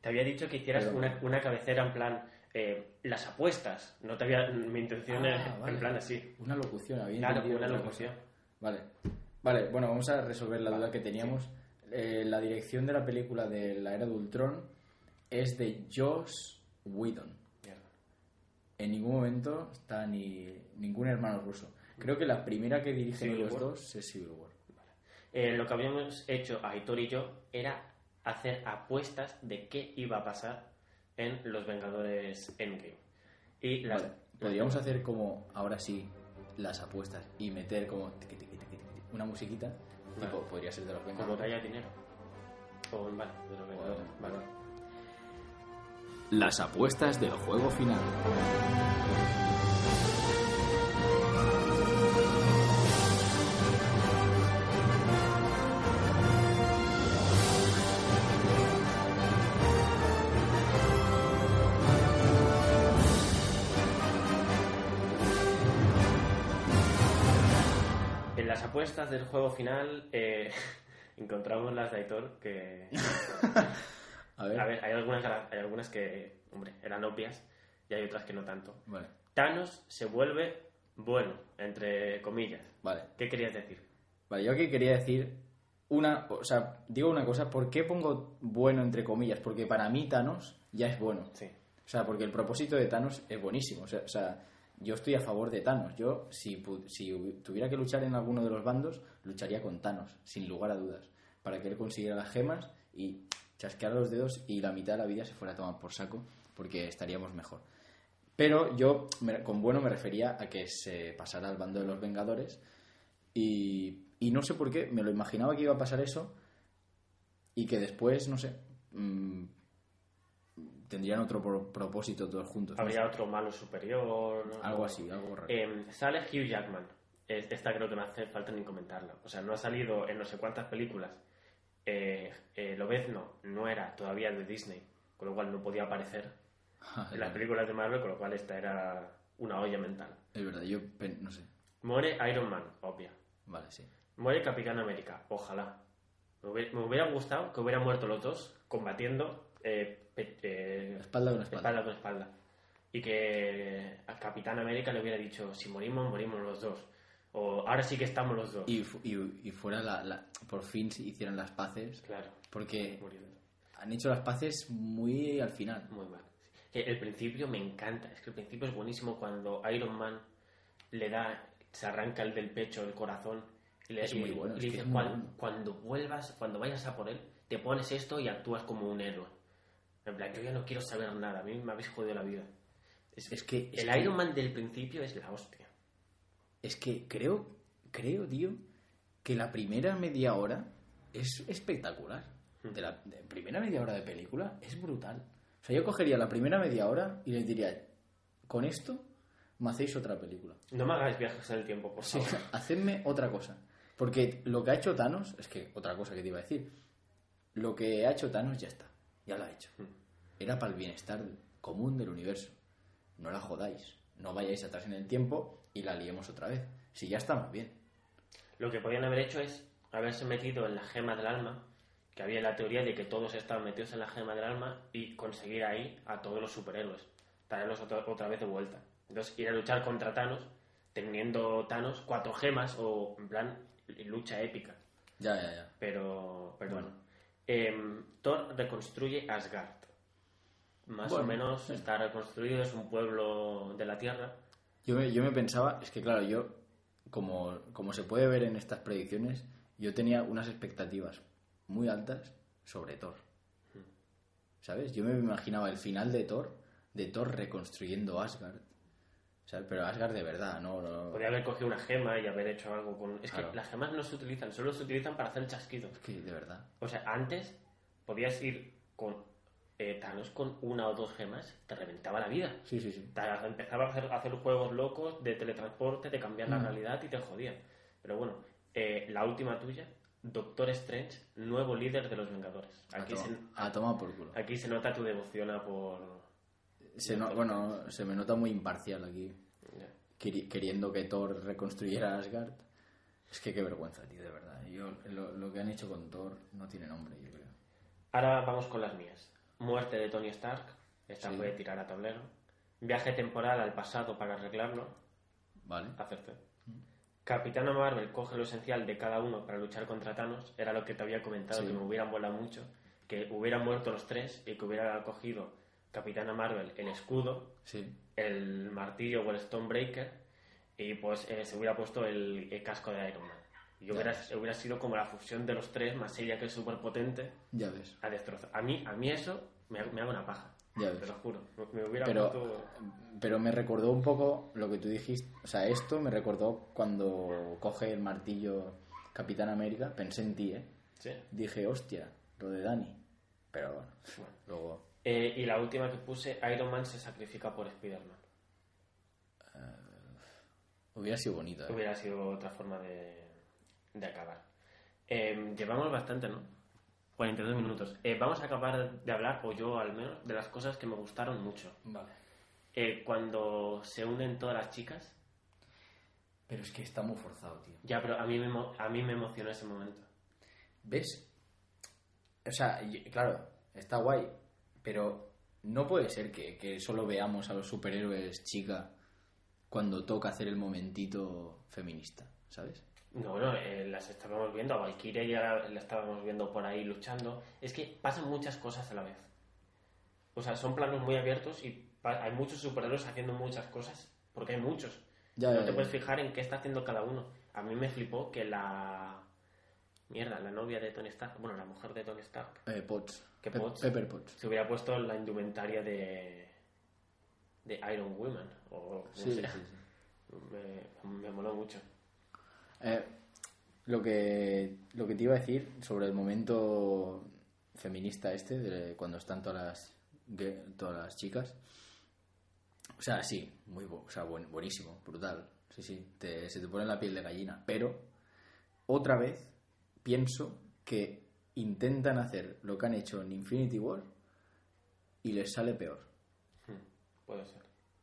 te había dicho que hicieras Pero- una, una cabecera en plan eh, las apuestas. No te había, mi intención Ah, es vale. en plan así. Una locución, había Claro, una locución. Vale. Vale, bueno, vamos a resolver la duda que teníamos. Eh, la dirección de la película de la era de Ultron es de Joss Whedon. En ningún momento está ni ningún hermano ruso. Creo que la primera que dirigen los War. dos es Civil War. Eh, lo que habíamos hecho Aitor y yo era hacer apuestas de qué iba a pasar en Los Vengadores Endgame. Y las, Vale, podríamos hacer como, ahora sí, las apuestas y meter como tiqui, tiqui, tiqui, tiqui, una musiquita. Vale. Tipo, podría ser de los como que Vengadores. haya dinero. O, vale, de Los Vengadores. Vale. Las apuestas del juego final. En las apuestas del juego final eh, encontramos las de Aitor que... A ver. A ver, hay algunas, hay algunas que, hombre, eran obvias y hay otras que no tanto. Vale, Thanos se vuelve bueno, entre comillas. vale. ¿Qué querías decir? Vale, yo aquí quería decir una, o sea, digo una cosa, ¿por qué pongo bueno entre comillas? Porque para mí Thanos ya es bueno. Sí. O sea, porque el propósito de Thanos es buenísimo. O sea, o sea, yo estoy a favor de Thanos. Yo, si, si tuviera que luchar en alguno de los bandos, lucharía con Thanos, sin lugar a dudas. Para que él consiguiera las gemas y chasquear los dedos y la mitad de la vida se fuera a tomar por saco, porque estaríamos mejor. Pero yo, con bueno, me refería a que se pasara al bando de los Vengadores. Y, y no sé por qué, me lo imaginaba que iba a pasar eso. Y que después, no sé. mm, tendrían otro pro- propósito todos juntos. no Habría otro malo superior. ¿no? Algo así, algo raro. Eh, sale Hugh Jackman. Es- Esta creo que no hace falta ni comentarla. O sea, no ha salido en no sé cuántas películas. Eh, eh, Lobezno no era todavía de Disney, con lo cual no podía aparecer en las películas de Marvel, con lo cual esta era una olla mental. Es verdad, yo no sé. Muere Iron Man, obvia. Vale, sí. Muere Capitán América, ojalá. Me hubiera, me hubiera gustado que hubieran muerto los dos combatiendo eh, eh, Espalda con espalda. espalda con espalda. Y que a Capitán América le hubiera dicho, si morimos, morimos los dos. O ahora sí que estamos los dos. Y, y, y fuera la, la- por fin se hicieran las paces, Claro, porque muriendo. han hecho las paces muy al final. Muy mal. El principio me encanta, es que el principio es buenísimo cuando Iron Man le da, se arranca el del pecho, el corazón, y le, Es muy bueno, y le dice, es muy "Cuan- bueno". cuando vuelvas, cuando vayas a por él, te pones esto y actúas como un héroe. En plan, yo ya no quiero saber nada, a mí me habéis jodido la vida. Es, Es que- es el que- Iron Man del principio es la hostia. Es que creo, creo, tío, que la primera media hora es espectacular. De la de primera media hora de película es brutal. O sea, yo cogería la primera media hora y les diría, con esto me hacéis otra película. No me hagáis viajes en el tiempo, por Sí, favor. hacedme otra cosa. Porque lo que ha hecho Thanos, es que otra cosa que te iba a decir, lo que ha hecho Thanos ya está, ya lo ha hecho. Era para el bienestar común del universo. No la jodáis, no vayáis atrás en el tiempo y la liemos otra vez. Si ya estamos bien. Lo que podían haber hecho es haberse metido en la gema del alma, que había la teoría de que todos estaban metidos en la gema del alma y conseguir ahí a todos los superhéroes, traerlos otra, otra vez de vuelta. Entonces ir a luchar contra Thanos, teniendo Thanos cuatro gemas o en plan lucha épica. Ya, ya, ya. Pero, pero Bueno. no. Em, Thor reconstruye Asgard. Más Bueno, o menos sí. está reconstruido, es un pueblo de la Tierra. Yo me, yo me pensaba, es que claro, yo, como, como se puede ver en estas predicciones, yo tenía unas expectativas muy altas sobre Thor. ¿Sabes? Yo me imaginaba el final de Thor, de Thor reconstruyendo Asgard. ¿Sabes? Pero Asgard de verdad, no... no- Podría haber cogido una gema y haber hecho algo con... Es Claro. que las gemas no se utilizan, solo se utilizan para hacer chasquidos. Es que de verdad. O sea, antes podías ir con eh, Thanos con una o dos gemas, te reventaba la vida. Sí, sí, sí. Te empezaba a hacer, a hacer juegos locos de teletransporte, de cambiar la Mm. realidad y te jodía. Pero bueno, eh, la última tuya, Doctor Strange, nuevo líder de los Vengadores. Aquí, a, se, a tomar por culo. aquí se nota tu devoción a por... Se no- bueno, se me nota muy imparcial aquí, queri- queriendo que Thor reconstruyera Asgard. Es que qué vergüenza, tío, de verdad. Yo, lo, lo que han hecho con Thor no tiene nombre, yo creo. Ahora vamos con las mías. Muerte de Tony Stark, esta Sí. fue tirar a tablero. Viaje temporal al pasado para arreglarlo, ¿Vale? acerté. Capitana Marvel coge lo esencial de cada uno para luchar contra Thanos. Era lo que te había comentado, Sí. que me hubieran volado mucho. Que hubieran muerto los tres y que hubiera cogido Capitana Marvel el escudo, Sí. el martillo o el Stonebreaker y pues eh, se hubiera puesto el, el casco de Iron Man. Y hubiera, hubiera sido como la fusión de los tres, más ella que es súper potente, Ya ves. a destrozar. A mí, a mí eso me, me hago una paja. Ya Te ves. lo juro. Me- Me hubiera Pero, puesto- pero me recordó un poco lo que tú dijiste. O sea, esto me recordó cuando coge el martillo Capitán América. Pensé en ti, ¿eh? Sí. Dije, hostia, lo de Dani. Pero bueno, Bueno. luego. Eh, y la última que puse, Iron Man se sacrifica por Spider-Man. Hubiera sido bonito, ¿eh? Hubiera sido otra forma de, de acabar. Eh, llevamos bastante, ¿no? 42 minutos. Eh, vamos a acabar de hablar, o yo al menos, de las cosas que me gustaron mucho. Vale. Eh, cuando se unen todas las chicas, Pero es que está muy forzado, tío. ya, pero a mí me, a mí me emocionó ese momento. ¿Ves? O sea, claro, está guay, pero no puede ser que, que solo veamos a los superhéroes chica cuando toca hacer el momentito feminista, ¿sabes? No, bueno, eh, las estábamos viendo, a Valkyria ya la, la estábamos viendo por ahí luchando. Es que pasan muchas cosas a la vez. O sea, son planos muy abiertos y hay muchos superhéroes haciendo muchas cosas, porque hay muchos. Ya, no ya, te ya. puedes fijar en qué está haciendo cada uno. A mí me flipó que la... Mierda, la novia de Tony Stark, bueno, la mujer de Tony Stark, Eh, Potts. ¿Qué Pe- Potts? Pepper Potts. se hubiera puesto la indumentaria de... de Iron Woman, o como Sí, sí, sea. sí. Me, me moló mucho. Eh, lo, que, lo que te iba a decir sobre el momento feminista este, de cuando están todas las, todas las chicas. O sea, sí, muy o sea, buen- buenísimo, brutal. Sí, sí, te- se te pone la piel de gallina. Pero, otra vez, pienso que intentan hacer lo que han hecho en Infinity War y les sale peor. Hmm, puede ser.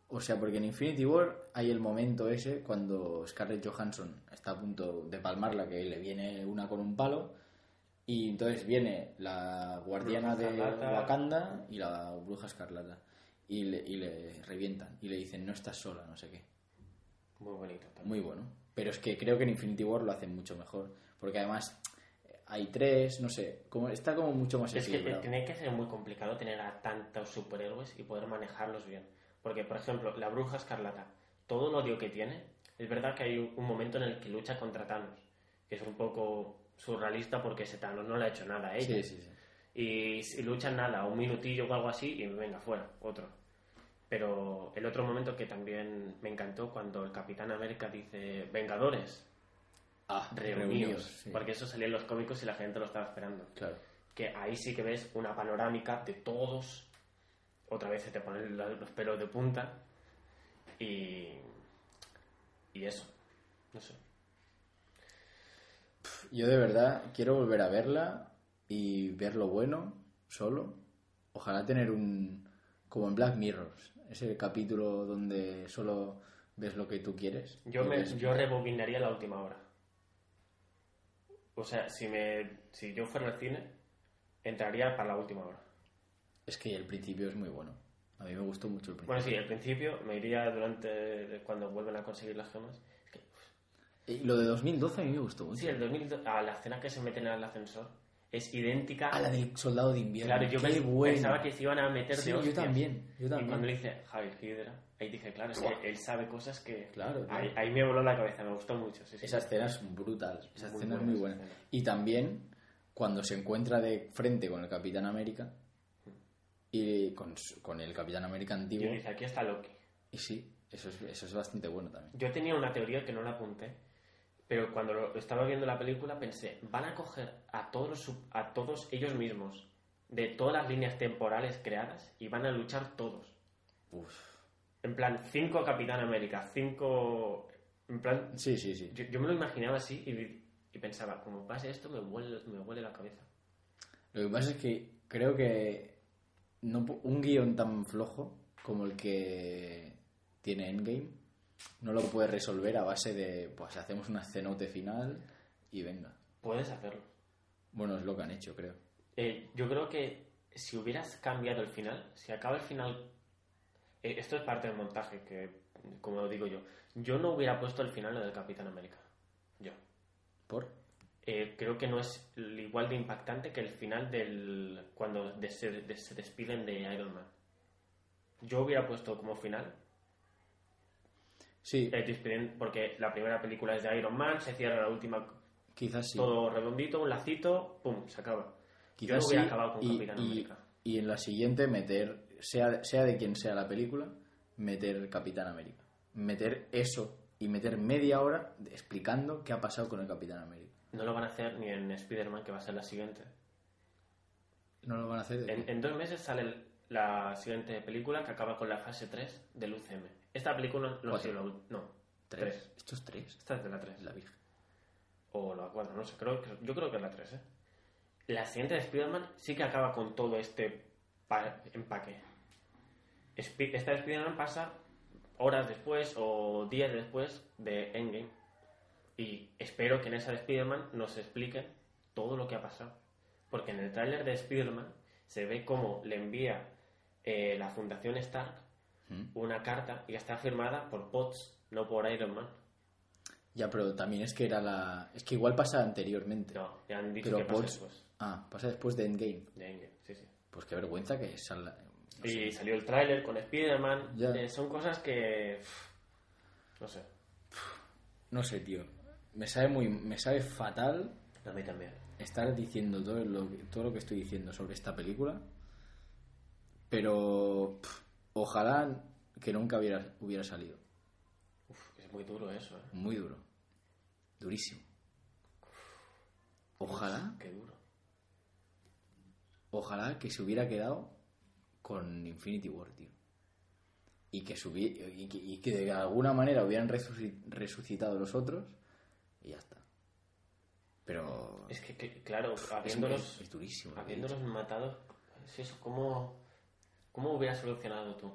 O sea, porque en Infinity War hay el momento ese cuando Scarlett Johansson está a punto de palmarla, que le viene una con un palo, y entonces viene la guardiana Bruja de Escarlata. Wakanda y la bruja escarlata, y le, y le revientan, y le dicen, no estás sola, no sé qué. Muy bonito también. Muy bueno. Pero es que creo que en Infinity War lo hacen mucho mejor. Porque además hay tres, no sé, como, está como mucho más Es que tiene que ser muy complicado tener a tantos superhéroes y poder manejarlos bien. Porque, por ejemplo, la bruja escarlata, todo el odio que tiene, es verdad que hay un- momento en el que lucha contra Thanos, que es un poco surrealista porque ese Thanos no le ha hecho nada a ella. Sí, sí, sí. Y si luchan nada, un minutillo o algo así, y venga, fuera, otro. Pero el otro momento que también me encantó cuando el Capitán América dice Vengadores, Ah, reunidos. sí. Porque eso salía en los cómicos y la gente lo estaba esperando. Claro. Que ahí sí que ves una panorámica de todos. Otra vez se te ponen los pelos de punta. Y. Y eso. No sé. Yo de verdad quiero volver a verla y ver lo bueno solo. Ojalá tener un... como en Black Mirrors, ese capítulo donde solo ves lo que tú quieres. Yo, me, ves- yo rebobinaría la última hora. O sea, si, me, si yo fuera al cine, entraría para la última hora. Es que el principio es muy bueno. A mí me gustó mucho el principio. Bueno, sí, al principio me iría durante cuando vuelven a conseguir las gemas. Es que, Y lo de 2012 a mí me gustó mucho. sí, el 2002, a la escena que se meten en el ascensor es idéntica. A la del soldado de invierno. Claro, yo Qué pensaba que se iban a meter Sí, de yo también, yo Y también. cuando le dice Javier Hydra, ahí dije, claro, es que él sabe cosas que... Claro, claro. Ahí, ahí me voló la cabeza, me gustó mucho. Sí, sí. Esa escena es brutal. Esa Muy escena es buena muy esa buena. Y también cuando se encuentra de frente con el Capitán América y con, con el Capitán América Y antiguo. dice, aquí está Loki. Y sí, eso es, eso es bastante bueno también. Yo tenía una teoría que no la apunté, pero cuando lo estaba viendo la película pensé, van a coger a todos, los a todos ellos mismos de todas las líneas temporales creadas y van a luchar todos. Uf. En plan, cinco Capitán América, cinco... En plan, Sí, sí, sí. yo, yo me lo imaginaba así y, y pensaba, como pase esto me huele, me huele la cabeza. Lo que pasa es que creo que no, un guion tan flojo como el que tiene Endgame no lo puede resolver a base de, pues hacemos una cenote final y venga. Puedes hacerlo. Bueno, es lo que han hecho, creo. Eh, yo creo que si hubieras cambiado el final, si acaba el final... eh, esto es parte del montaje, que como digo yo, yo no hubiera puesto el final del Capitán América. Yo. ¿Por? Eh, creo que no es igual de impactante que el final del cuando de- se, de- se despiden de Iron Man. Yo hubiera puesto como final Sí, eh, despiden- porque la primera película es de Iron Man, se cierra la última quizás sí. todo redondito, un lacito, pum, se acaba. Yo Quizás no hubiera sí, acabado con y, Capitán y- América. y en la siguiente meter, sea, sea de quien sea la película, meter Capitán América. Meter eso y meter media hora explicando qué ha pasado con el Capitán América. No lo van a hacer ni en Spider-Man, que va a ser la siguiente. No lo van a hacer. En, en dos meses sale la siguiente película que acaba con la fase 3 del UCM. Esta película no ha Cuatro. sido la ul- No, ¿Tres? tres. ¿Esto es tres? Esta es de la 3. La Virgen. O la 4, no sé. Creo yo creo que es la 3, ¿eh? La siguiente de Spider-Man sí que acaba con todo este pa- empaque. Esta de Spider-Man pasa horas después o días después de Endgame. Y espero que en esa de Spider-Man nos expliquen todo lo que ha pasado. Porque en el tráiler de Spider-Man se ve cómo le envía eh, la Fundación Stark ¿Mm? una carta y está firmada por Potts, no por Iron Man. Ya, pero también es que era la. Es que igual pasa anteriormente. No, ya han dicho pero que pasa Potts- después Ah, pasa después de Endgame. de Endgame. Sí, sí. Pues qué vergüenza que salga. no y sé. salió el tráiler con Spider-Man. Eh, son cosas que... No sé. No sé, tío. Me sabe muy. Me sabe fatal A mí también. estar diciendo todo lo, que- todo lo que estoy diciendo sobre esta película, pero pff, ojalá que nunca hubiera, hubiera salido. Uf, es muy duro eso, ¿eh? Muy duro. Durísimo. Ojalá, Qué duro. ojalá que se hubiera quedado con Infinity War, tío. Y que, subi- y que, y que de alguna manera hubieran resuci- resucitado los otros y ya está. Pero Es que, que, claro, habiéndolos, es- durísimo. habiéndolos matado, es eso, ¿cómo, ¿cómo hubieras solucionado tú?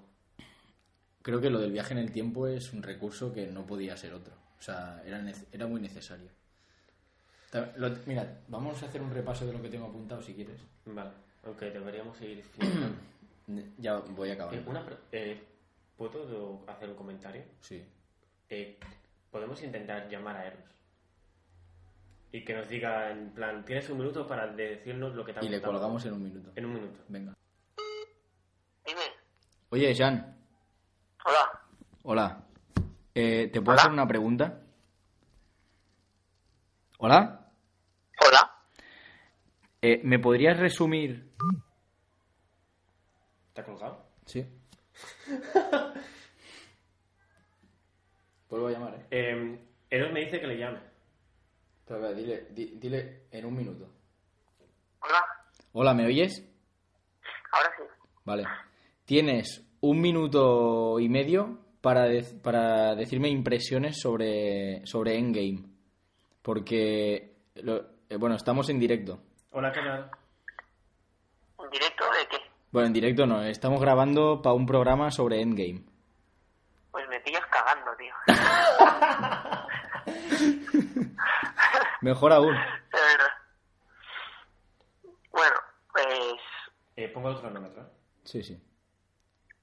Creo que lo del viaje en el tiempo es un recurso que no podía ser otro. O sea, era, era muy necesario. Lo- mira, vamos a hacer un repaso de lo que tengo apuntado si quieres. Vale, aunque deberíamos ir finalizando. Ya voy a acabar. Eh, una eh, ¿Puedo hacer un comentario? Sí. Eh, podemos intentar llamar a Eros. Y que nos diga, en plan, tienes un minuto para decirnos lo que te ha Y le colgamos en un minuto. En un minuto. Venga. Dime. Oye, Jean. Hola. Hola. Eh, ¿Te puedo Hola. hacer una pregunta? ¿Hola? Hola. Eh, ¿Me podrías resumir? ¿Te ha colgado? Sí. Vuelvo a llamar, ¿eh? Eh, Eros me dice que le llame. Dile, di- dile en un minuto. Hola. Hola, ¿me oyes? Ahora sí. Vale. Tienes un minuto y medio para, para decirme impresiones sobre, sobre Endgame. Porque, lo- eh, bueno, estamos en directo. Hola, ¿qué tal? ¿En directo de qué? Bueno, en directo no, estamos grabando para un programa sobre Endgame. Pues me pillas cagando, tío. Mejor aún. De verdad. Bueno, pues Eh, pongo el cronómetro. Sí, sí.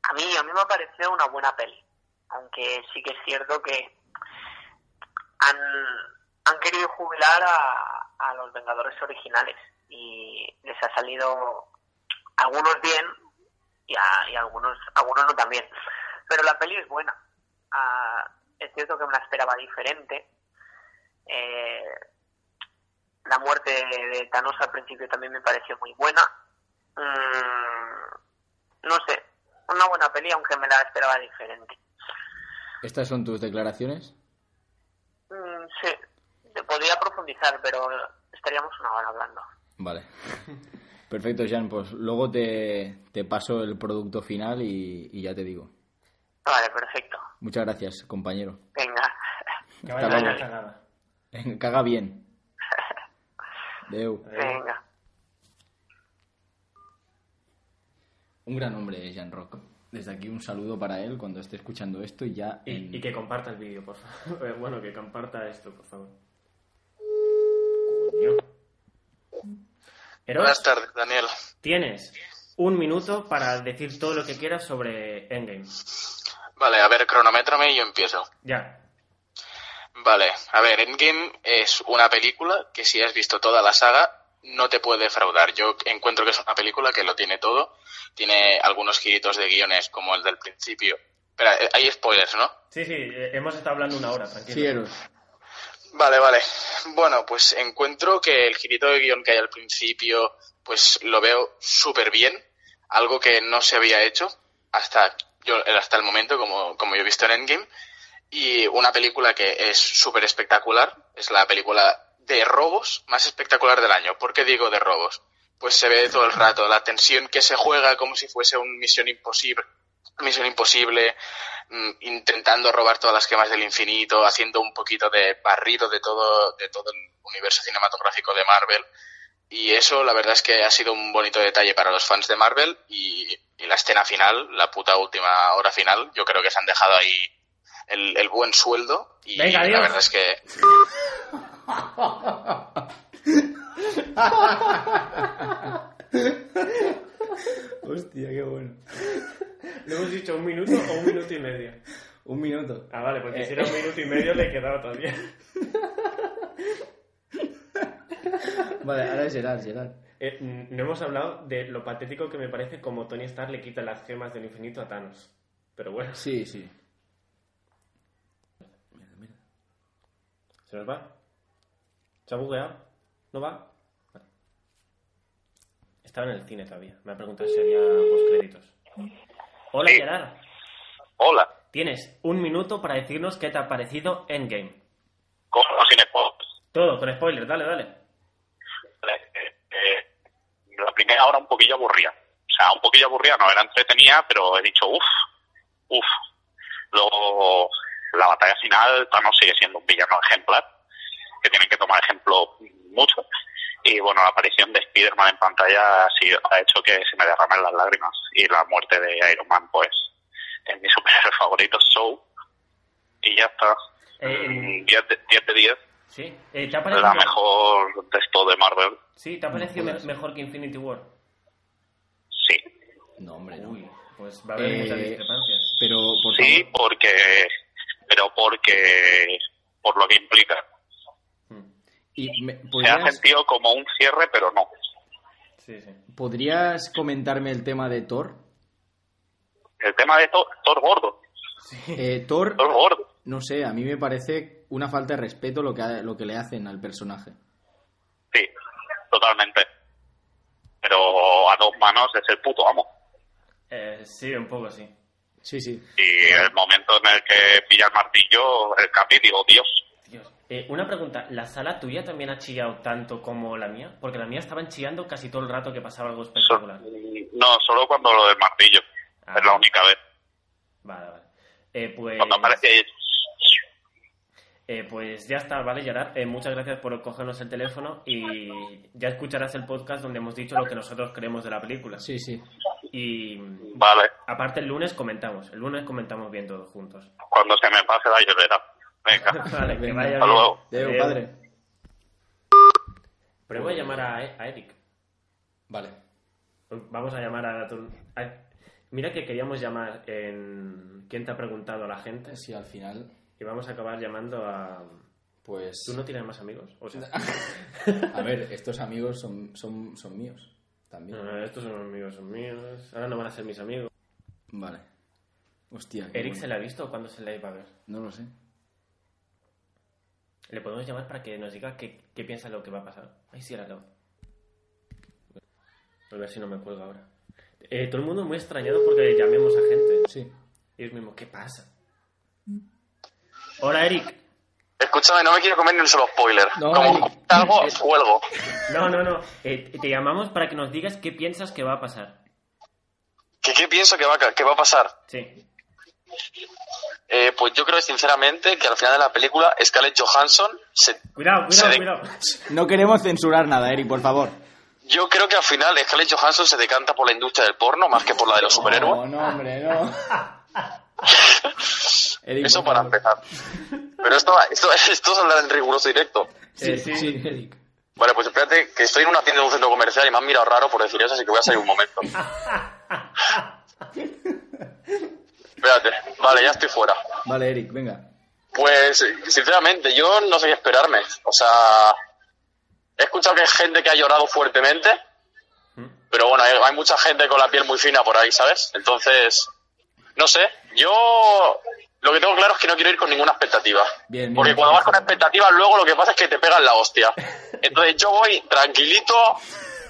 a mí, a mí me ha parecido una buena peli. Aunque sí que es cierto que han, han querido jubilar a, a los Vengadores originales. Y les ha salido algunos bien y, a- y algunos, algunos no tan bien. Pero la peli es buena. Ah, es cierto que me la esperaba diferente. Eh, la muerte de, de Thanos al principio también me pareció muy buena. Mm, no sé, una buena peli, aunque me la esperaba diferente. ¿Estas son tus declaraciones? Mm, sí, se podría profundizar, pero estaríamos una hora hablando. Vale. Perfecto, Jean. Pues luego te, te paso el producto final y, y ya te digo. Vale, perfecto. Muchas gracias, compañero. Venga. Que vaya Hasta la luego. cagada. Caga bien. Deu. Venga. Un gran hombre, Jean Rock. Desde aquí un saludo para él cuando esté escuchando esto y ya en- Y, y que comparta el vídeo, por favor. Eh, Bueno, que comparta esto, por favor. Eros, Buenas tardes, Daniel. tienes un minuto para decir todo lo que quieras sobre Endgame. Vale, a ver, cronométrame y yo empiezo. Ya. Vale, a ver, Endgame es una película que si has visto toda la saga no te puede defraudar. Yo encuentro que es una película que lo tiene todo. Tiene algunos giritos de guiones como el del principio. Espera, eh, hay spoilers, ¿no? Sí, sí, eh, hemos estado hablando una hora, tranquilo. Sí. Vale, vale. Bueno, pues encuentro que el girito de guion que hay al principio, pues lo veo súper bien. Algo que no se había hecho hasta, yo, hasta el momento, como, como yo he visto en Endgame. Y una película que es súper espectacular. Es la película de robos más espectacular del año. ¿Por qué digo de robos? Pues se ve todo el rato la tensión que se juega como si fuese un misión imposible. Misión imposible, mm, intentando robar todas las gemas del infinito, haciendo un poquito de barrido de todo, de todo el universo cinematográfico de Marvel. Y eso, la verdad es que ha sido un bonito detalle para los fans de Marvel. Y, y la escena final, la puta última hora final, yo creo que se han dejado ahí el, el buen sueldo. Y Venga, la verdad es que Hostia, qué bueno. ¿Le hemos dicho un minuto o un minuto y medio? Un minuto. Ah, vale, porque Eh, si era un minuto y medio le quedaba todavía. Vale, ahora es Gerard, Gerard. Eh, mm, no hemos hablado de lo patético que me parece como Tony Stark le quita las gemas del infinito a Thanos. Pero bueno, Sí, sí. ¿Se nos va? ¿Se ha bugueado? ¿No va? Vale. Estaba en el cine todavía. Me ha preguntado si había postcréditos. Hola, Sí. Gerard. Hola. Tienes un minuto para decirnos qué te ha parecido Endgame. ¿Cómo sin spoilers? Todo, con spoilers, dale, dale. Eh, eh, la primera hora un poquillo aburrida. O sea, un poquillo aburrida, no era entretenida, pero he dicho, uff, uff. Luego, la batalla final, Thanos sigue siendo un villano ejemplar, que tienen que tomar ejemplo mucho. Y bueno, la aparición de Spider-Man en pantalla ha, sido- ha hecho que se me derramen las lágrimas. Y la muerte de Iron Man, pues, es mi superhéroe favorito, So. Y ya está. Eh, Mm, 10 de 10. De 10 Sí. Eh, ¿Te ha parecido, la mejor de esto de Marvel. Sí, ¿te ha parecido No me- jodas. mejor que Infinity War? Sí. No, hombre, no. Uy, pues va a haber Eh, muchas discrepancias. Pero, por Sí, favor. porque. Pero porque. por lo que implica. Y me- Se ha ¿podrías, sentido como un cierre, pero no. Sí, sí. ¿Podrías comentarme el tema de Thor? El tema de Thor, Thor gordo, Eh, Thor, Thor gordo. no sé, a mí me parece una falta de respeto lo que, ha- lo que le hacen al personaje. Sí, totalmente. Pero a dos manos es el puto amo. Eh, sí, un poco sí. Sí, sí. Y el momento en el que pilla el martillo, el capi, digo, Dios. Dios. Eh, una pregunta, ¿la sala tuya también ha chillado tanto como la mía? Porque la mía estaban chillando casi todo el rato que pasaba algo espectacular. No, solo cuando lo del martillo. Ah. Es la única vez. Vale, vale. Eh, pues, Cuando aparece ahí, eh, pues ya está, vale, Gerard. Eh, muchas gracias por cogernos el teléfono y ya escucharás el podcast donde hemos dicho lo que nosotros creemos de la película. Sí, sí. Y Vale, aparte el lunes comentamos, el lunes comentamos bien todos juntos. cuando se me pase la llorera. Venga. vale, que Venga. vaya Hasta bien. luego. Padre. Pero voy a llamar a, a Eric. Vale. Vamos a llamar a, a- Mira que queríamos llamar en... ¿Quién te ha preguntado a la gente? Sí, al final, Y vamos a acabar llamando a... pues... ¿Tú no tienes más amigos? O sea, A ver, estos amigos son, son, son míos. También. no, estos son amigos, son míos. Ahora no van a ser mis amigos. Vale. Hostia. ¿Eric bueno. se le ha visto o cuándo se le iba a ver? No lo sé. Le podemos llamar para que nos diga qué, qué piensa de lo que va a pasar. Ay, sí, era acabo. A ver si no me cuelga ahora. Eh, todo el mundo muy extrañado porque llamemos a gente. Sí. Y ellos mismos, ¿qué pasa? Hola, Eric. Escúchame, no me quiero comer ni un solo spoiler. No, Como algo, cuelgo. No, no, no. Eh, te llamamos para que nos digas qué piensas que va a pasar. ¿Qué, qué pienso que va, a- que va a pasar? Sí. Eh, pues yo creo sinceramente que al final de la película Scarlett Johansson se... Cuidado, Se cuidado, de- cuidado. No queremos censurar nada, Eric, por favor. Yo creo que al final Scarlett Johansson se decanta por la industria del porno más que por la de los superhéroes. No, no, hombre, no. Eric, Eso para empezar. Pero esto, esto, esto es hablar en riguroso directo. Sí, sí. sí, Eric. Vale, pues espérate, que estoy en una tienda de un centro comercial y me han mirado raro por decir eso, así que voy a salir un momento. Espérate, vale, ya estoy fuera. Vale, Eric, venga. Pues, sinceramente, yo no sé qué esperarme. O sea, he escuchado que hay gente que ha llorado fuertemente, pero bueno, hay, hay mucha gente con la piel muy fina por ahí, ¿sabes? Entonces, no sé, yo lo que tengo claro es que no quiero ir con ninguna expectativa. Bien, bien. Porque cuando vas con expectativas, luego lo que pasa es que te pegan la hostia. Entonces yo voy tranquilito,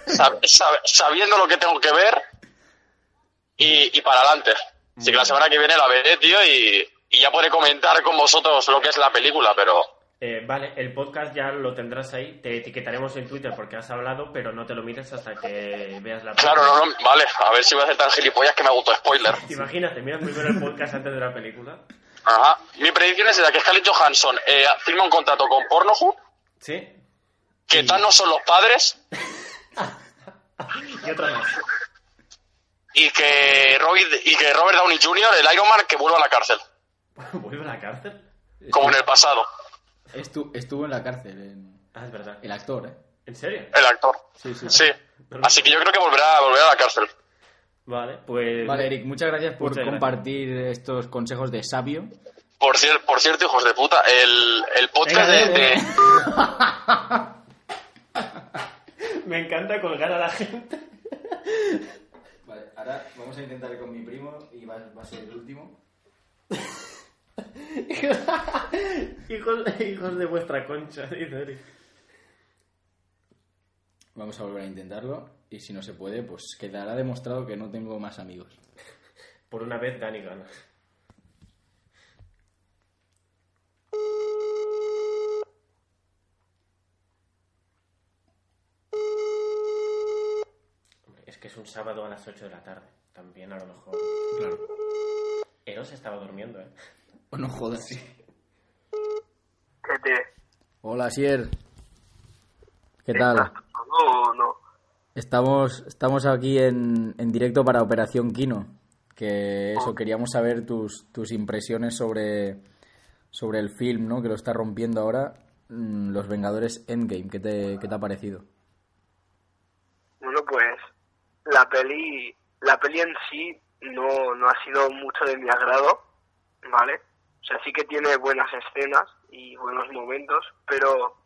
sab- sab- sabiendo lo que tengo que ver y, y para adelante. Así que la semana que viene la veré, tío, y, y ya podré comentar con vosotros lo que es la película, pero... Eh, vale, el podcast ya lo tendrás ahí. Te etiquetaremos en Twitter porque has hablado, pero no te lo mires hasta que veas la Claro, película. no, no, vale, a ver si voy a hacer tan gilipollas que me hago spoiler. Imagínate, mira primero el podcast antes de la película. Ajá. Mi predicción es esa, que Scarlett Johansson eh, firma un contrato con Pornhub, ¿Sí? que tal no son los padres, Y otra más. y que, Robert, y que Robert Downey Jr., el Iron Man, que vuelva a la cárcel, ¿Vuelve a la cárcel? como en el pasado, Estu- estuvo en la cárcel, en- Ah, es verdad. el actor, ¿eh? ¿En serio? el actor. Sí, sí. Sí. Así que yo creo que volverá, volverá a la cárcel. Vale, pues... Vale, Eric, muchas gracias por Muchas gracias. compartir estos consejos de sabio. Por, cier- por cierto, hijos de puta, el, el podcast Venga, de, venga. de- Me encanta colgar a la gente. Vale, ahora vamos a intentar con mi primo y va, va a ser el último. hijos, hijos de vuestra concha, dice Eric. Vamos a volver a intentarlo y si no se puede, pues quedará demostrado que no tengo más amigos. Por una vez Dani gana. Es que es un sábado a las 8 de la tarde. También a lo mejor. Claro. Eros estaba durmiendo, ¿eh? O no jodas. ¿Qué te... Hola, Sier. ¿Qué tal? No, no. Estamos, estamos aquí en, en directo para Operación Kino. Que eso, queríamos saber tus, tus impresiones sobre, sobre el film, ¿no? Que lo está rompiendo ahora. mm, Los Vengadores Endgame. ¿Qué te, qué te ha parecido? Bueno, pues la peli, la peli en sí no, no ha sido mucho de mi agrado, ¿vale? O sea, sí que tiene buenas escenas y buenos momentos, pero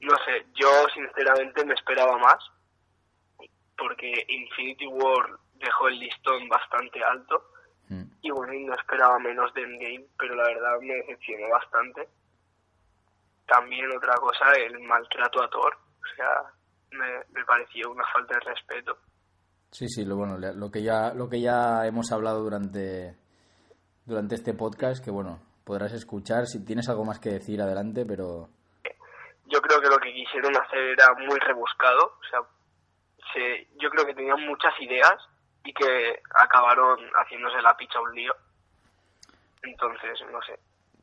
no sé, yo sinceramente me esperaba más, porque Infinity War dejó el listón bastante alto, Mm. y bueno, no esperaba menos de Endgame, pero la verdad me decepcionó bastante. También otra cosa, el maltrato a Thor, o sea, me, me pareció una falta de respeto. Sí, sí, lo bueno, lo que ya lo que ya hemos hablado durante durante este podcast, que bueno, podrás escuchar si tienes algo más que decir adelante, pero yo creo que lo que quisieron hacer era muy rebuscado, o sea, se, yo creo que tenían muchas ideas y que acabaron haciéndose la picha un lío. Entonces, no sé, me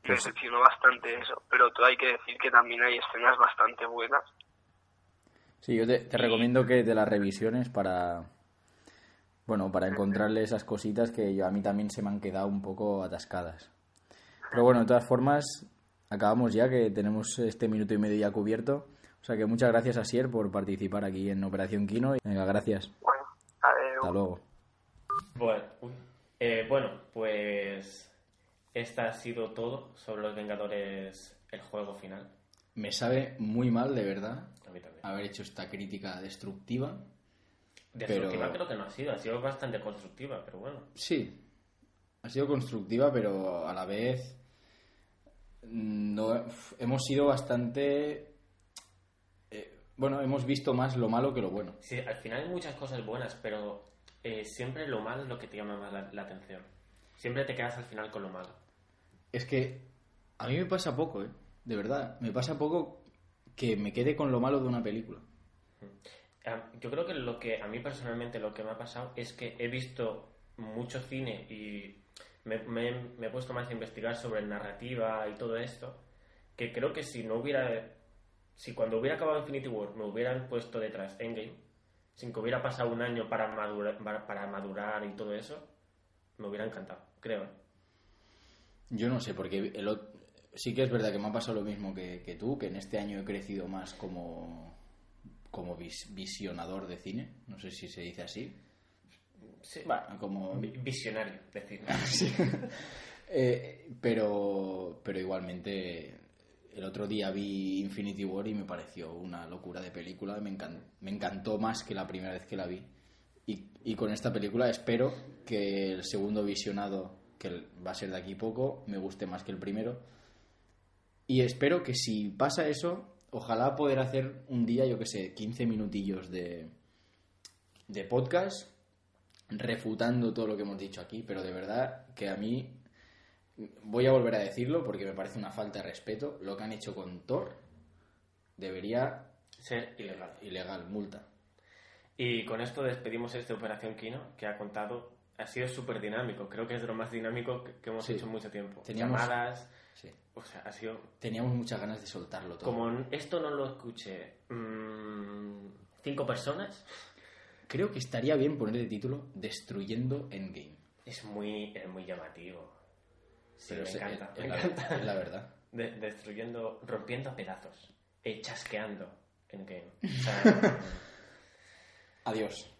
Pues- decepcionó bastante eso, pero todo hay que decir que también hay escenas bastante buenas. sí, yo te, te recomiendo que te las revisiones para bueno, para encontrarle esas cositas que yo, a mí también se me han quedado un poco atascadas. Pero bueno, de todas formas, acabamos ya que tenemos este minuto y medio ya cubierto. O sea que muchas gracias a Sier por participar aquí en Operación Kino. Venga, gracias. Bueno, adiós. Hasta luego. Bueno. Eh, bueno, pues esta ha sido todo sobre los Vengadores, el juego final. Me sabe muy mal, de verdad, A mí también. haber hecho esta crítica destructiva. Destructiva pero- creo que no ha sido, ha sido bastante constructiva, pero bueno. Sí, ha sido constructiva, pero a la vez no hemos sido bastante eh, bueno, hemos visto más lo malo que lo bueno. Sí, al final hay muchas cosas buenas, pero eh, siempre lo malo es lo que te llama más la, la atención. Siempre te quedas al final con lo malo. Es que a mí me pasa poco, ¿eh? De verdad, me pasa poco que me quede con lo malo de una película. Ah, Yo creo que lo que a mí personalmente lo que me ha pasado es que he visto mucho cine y me, me- me he puesto más a investigar sobre narrativa y todo esto, que creo que si no hubiera, si cuando hubiera acabado Infinity War me hubieran puesto detrás Endgame, sin que hubiera pasado un año para madurar, para madurar y todo eso, me hubiera encantado, creo. ¿eh? Yo no sé, porque el sí que es verdad que me ha pasado lo mismo que, que tú, que en este año he crecido más como, como vis- visionador de cine. No sé si se dice así. Sí, Bueno, como... vi- visionario, decir. Eh, pero, pero igualmente, el otro día vi Infinity War y me pareció una locura de película. Me, encan- me encantó más que la primera vez que la vi. Y, y con esta película espero que el segundo visionado, que va a ser de aquí poco, me guste más que el primero. Y espero que si pasa eso, ojalá poder hacer un día, yo que sé, 15 minutillos de, de podcast refutando todo lo que hemos dicho aquí, pero de verdad que a mí voy a volver a decirlo porque me parece una falta de respeto. Lo que han hecho con Thor debería Ser ilegal. ilegal, multa. Y con esto despedimos esta Operación Kino, que ha contado, ha sido súper dinámico. Creo que es de lo más dinámico que, hemos Sí. hecho en mucho tiempo. Teníamos- Llamadas, Sí. o sea, ha sido... Teníamos muchas ganas de soltarlo todo. Como esto no lo escuché mm, cinco personas, Creo que estaría bien poner de título Destruyendo Endgame. es muy, es muy llamativo. Sí, Pero me es- encanta, es, me la, encanta. es la verdad. De- destruyendo, rompiendo a pedazos, eh, chasqueando en game. O sea, Adiós.